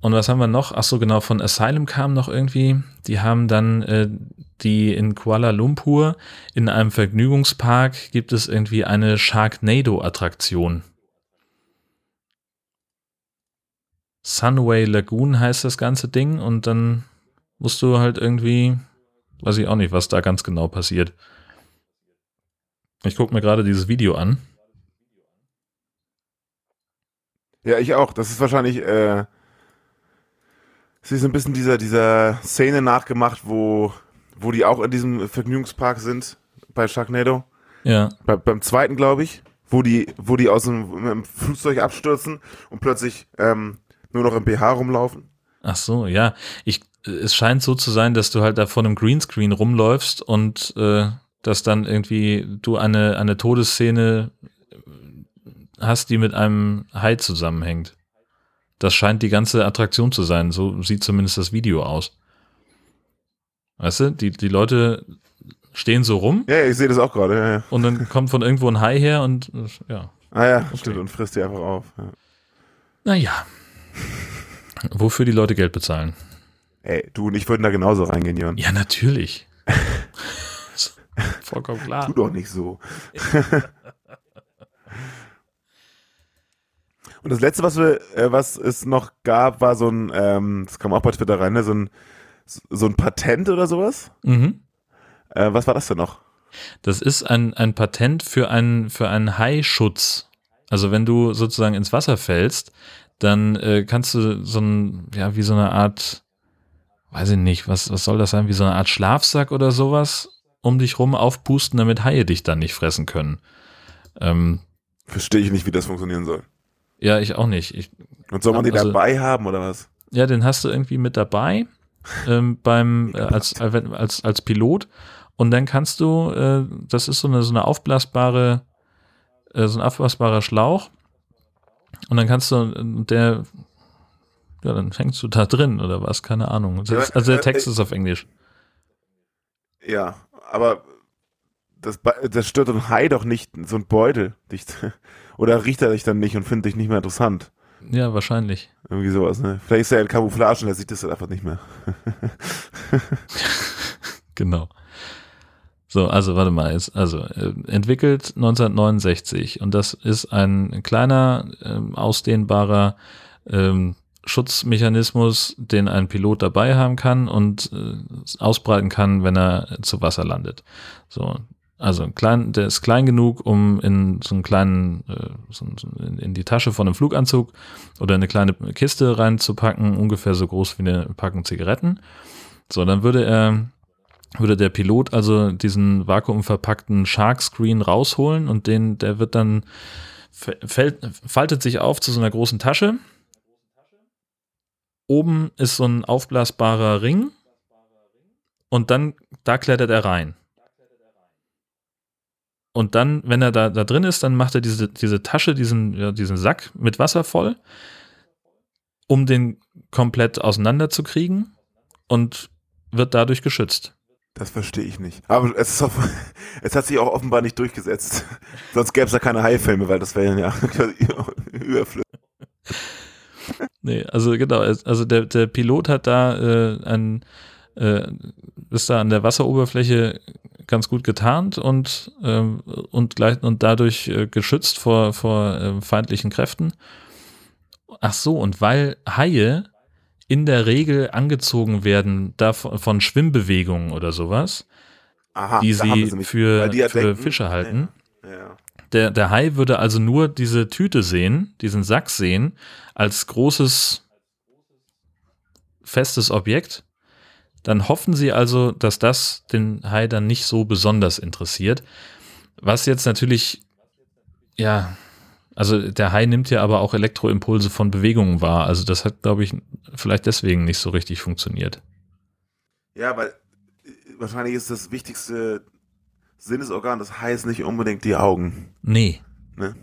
Und was haben wir noch? Ach so, genau, von Asylum kam noch irgendwie. Die haben dann äh, die in Kuala Lumpur in einem Vergnügungspark gibt es irgendwie eine Sharknado-Attraktion. Sunway Lagoon heißt das ganze Ding und dann musst du halt irgendwie, weiß ich auch nicht, was da ganz genau passiert. Ich gucke mir gerade dieses Video an. Ja, ich auch. Das ist wahrscheinlich, äh, es ist ein bisschen dieser, dieser Szene nachgemacht, wo, wo die auch in diesem Vergnügungspark sind, bei Sharknado. Ja. Bei, beim zweiten, glaube ich, wo die, wo die aus dem, Flugzeug abstürzen und plötzlich ähm, nur noch im BH rumlaufen. Ach so, ja. Ich, es scheint so zu sein, dass du halt da vor einem Greenscreen rumläufst und äh, dass dann irgendwie du eine, eine Todesszene hast, die mit einem Hai zusammenhängt. Das scheint die ganze Attraktion zu sein. So sieht zumindest das Video aus. Weißt du, die, die Leute stehen so rum Ja, ich sehe das auch gerade. Ja, ja. und dann kommt von irgendwo ein Hai her und ja. Ah ja, stimmt, und frisst die einfach auf. Ja. Naja. Wofür die Leute Geld bezahlen. Ey, du und ich würden da genauso reingehen, Jörn. Ja, natürlich. Vollkommen klar. Tu doch nicht so. Und das letzte, was wir, äh, was es noch gab, war so ein, ähm, das kam auch bei Twitter rein, ne, so ein, so ein Patent oder sowas. Mhm. Äh, was war das denn noch? Das ist ein, ein Patent für einen, für einen Haischutz. Also wenn du sozusagen ins Wasser fällst, dann äh, kannst du so ein, ja, wie so eine Art, weiß ich nicht, was, was soll das sein, wie so eine Art Schlafsack oder sowas um dich rum aufpusten, damit Haie dich dann nicht fressen können. Ähm, Verstehe ich nicht, wie das funktionieren soll. ja, ich auch nicht. Ich, Und soll man die Also- dabei haben oder was? Ja, den hast du irgendwie mit dabei ähm, beim äh, als, als als Pilot und dann kannst du, äh, das ist so eine so eine aufblasbare, äh, so ein aufblasbarer Schlauch und dann kannst du äh, der ja, dann hängst du da drin oder was, keine Ahnung. Ist, also der Text ist auf Englisch. Ja, aber das, das stört ein Hai doch nicht, so ein Beutel. Dich, oder riecht er dich dann nicht und findet dich nicht mehr interessant? Ja, wahrscheinlich. Irgendwie sowas, ne? Vielleicht ist er in Camouflage und er sieht das dann einfach nicht mehr. Genau. So, also warte mal, jetzt, also äh, entwickelt 1969 und das ist ein kleiner, ähm, ausdehnbarer ähm, Schutzmechanismus, den ein Pilot dabei haben kann und äh, ausbreiten kann, wenn er zu Wasser landet. So, also klein, der ist klein genug, um in so einen kleinen, äh, so, in die Tasche von einem Fluganzug oder eine kleine Kiste reinzupacken, ungefähr so groß wie eine Packung Zigaretten. So, dann würde er würde der Pilot also diesen vakuumverpackten Shark Screen rausholen und den, der wird dann fällt, faltet sich auf zu so einer großen Tasche. Oben ist so ein aufblasbarer Ring und dann, da klettert er rein. Und dann, wenn er da, da drin ist, dann macht er diese, diese Tasche, diesen, ja, diesen Sack mit Wasser voll, um den komplett auseinanderzukriegen und wird dadurch geschützt. Das verstehe ich nicht. Aber es, ist es hat sich auch offenbar nicht durchgesetzt. Sonst gäbe es ja keine Haifilme, weil das wäre ja überflüssig. Nee, also genau, also der, der Pilot hat da äh, ein, äh, ist da an der Wasseroberfläche ganz gut getarnt und, ähm, und, gleich, und dadurch äh, geschützt vor, vor äh, feindlichen Kräften. Ach so, und weil Haie in der Regel angezogen werden davon, von Schwimmbewegungen oder sowas, Aha, die sie, sie für, die für denken, Fische halten. Ja, ja. Der, der Hai würde also nur diese Tüte sehen, diesen Sack sehen, als großes, festes Objekt. Dann hoffen sie also, dass das den Hai dann nicht so besonders interessiert. Was jetzt natürlich, ja, also der Hai nimmt ja aber auch Elektroimpulse von Bewegungen wahr. Also das hat, glaube ich, vielleicht deswegen nicht so richtig funktioniert. Ja, weil wahrscheinlich ist das wichtigste Sinnesorgan des Hais nicht unbedingt die Augen. Nee. Ne?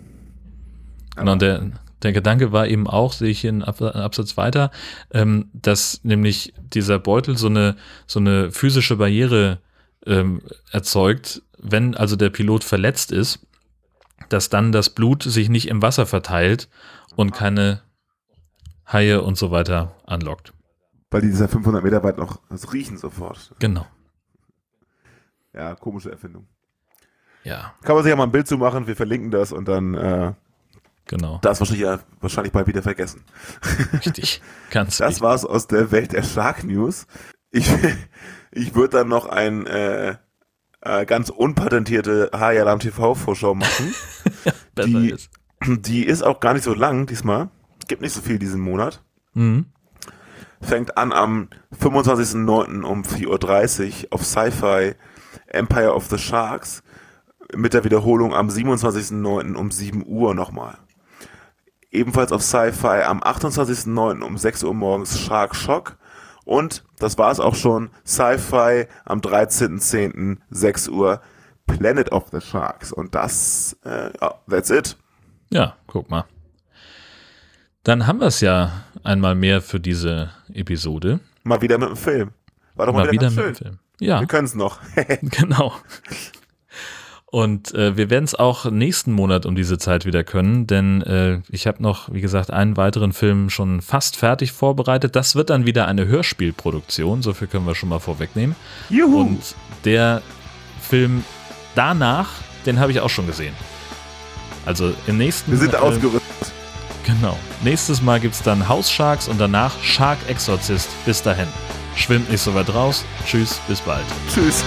Genau, der, der Gedanke war eben auch, sehe ich hier einen Absatz weiter, ähm, dass nämlich dieser Beutel so eine, so eine physische Barriere ähm, erzeugt, wenn also der Pilot verletzt ist dass dann das Blut sich nicht im Wasser verteilt und keine Haie und so weiter anlockt. Weil die dieser 500 Meter weit noch das riechen sofort. Genau. Ja, komische Erfindung. Ja. Kann man sich ja mal ein Bild zu machen, wir verlinken das und dann äh, Genau. Das wahrscheinlich, ja, wahrscheinlich bald wieder vergessen. Richtig, ganz Das wichtig. war's aus der Welt der Shark News. Ich, ich würde dann noch ein äh, äh, ganz unpatentierte Hayalam TV-Vorschau machen. die, ist. die ist auch gar nicht so lang diesmal. Gibt nicht so viel diesen Monat. Mhm. Fängt an am 25.09. um 4.30 Uhr auf Sci-Fi Empire of the Sharks mit der Wiederholung am 27.09. um 7 Uhr nochmal. Ebenfalls auf Sci-Fi am 28.09. um 6 Uhr morgens Shark Shock und das war's auch schon. Sci-Fi am 13.10. 6 Uhr. Planet of the Sharks. Und das, äh, ja, that's it. Ja, guck mal. Dann haben wir es ja einmal mehr für diese Episode. Mal wieder mit dem Film. War doch mal, mal wieder mit dem Film. Ja. Wir können es noch. genau. Und äh, wir werden es auch nächsten Monat um diese Zeit wieder können, denn äh, ich habe noch, wie gesagt, einen weiteren Film schon fast fertig vorbereitet. Das wird dann wieder eine Hörspielproduktion, so viel können wir schon mal vorwegnehmen. Juhu. Und der Film danach, den habe ich auch schon gesehen. Also im nächsten Wir sind äh, ausgerüstet. Genau. Nächstes Mal gibt es dann House Sharks und danach Shark Exorcist. Bis dahin. Schwimmt nicht so weit raus. Tschüss, bis bald. Tschüss.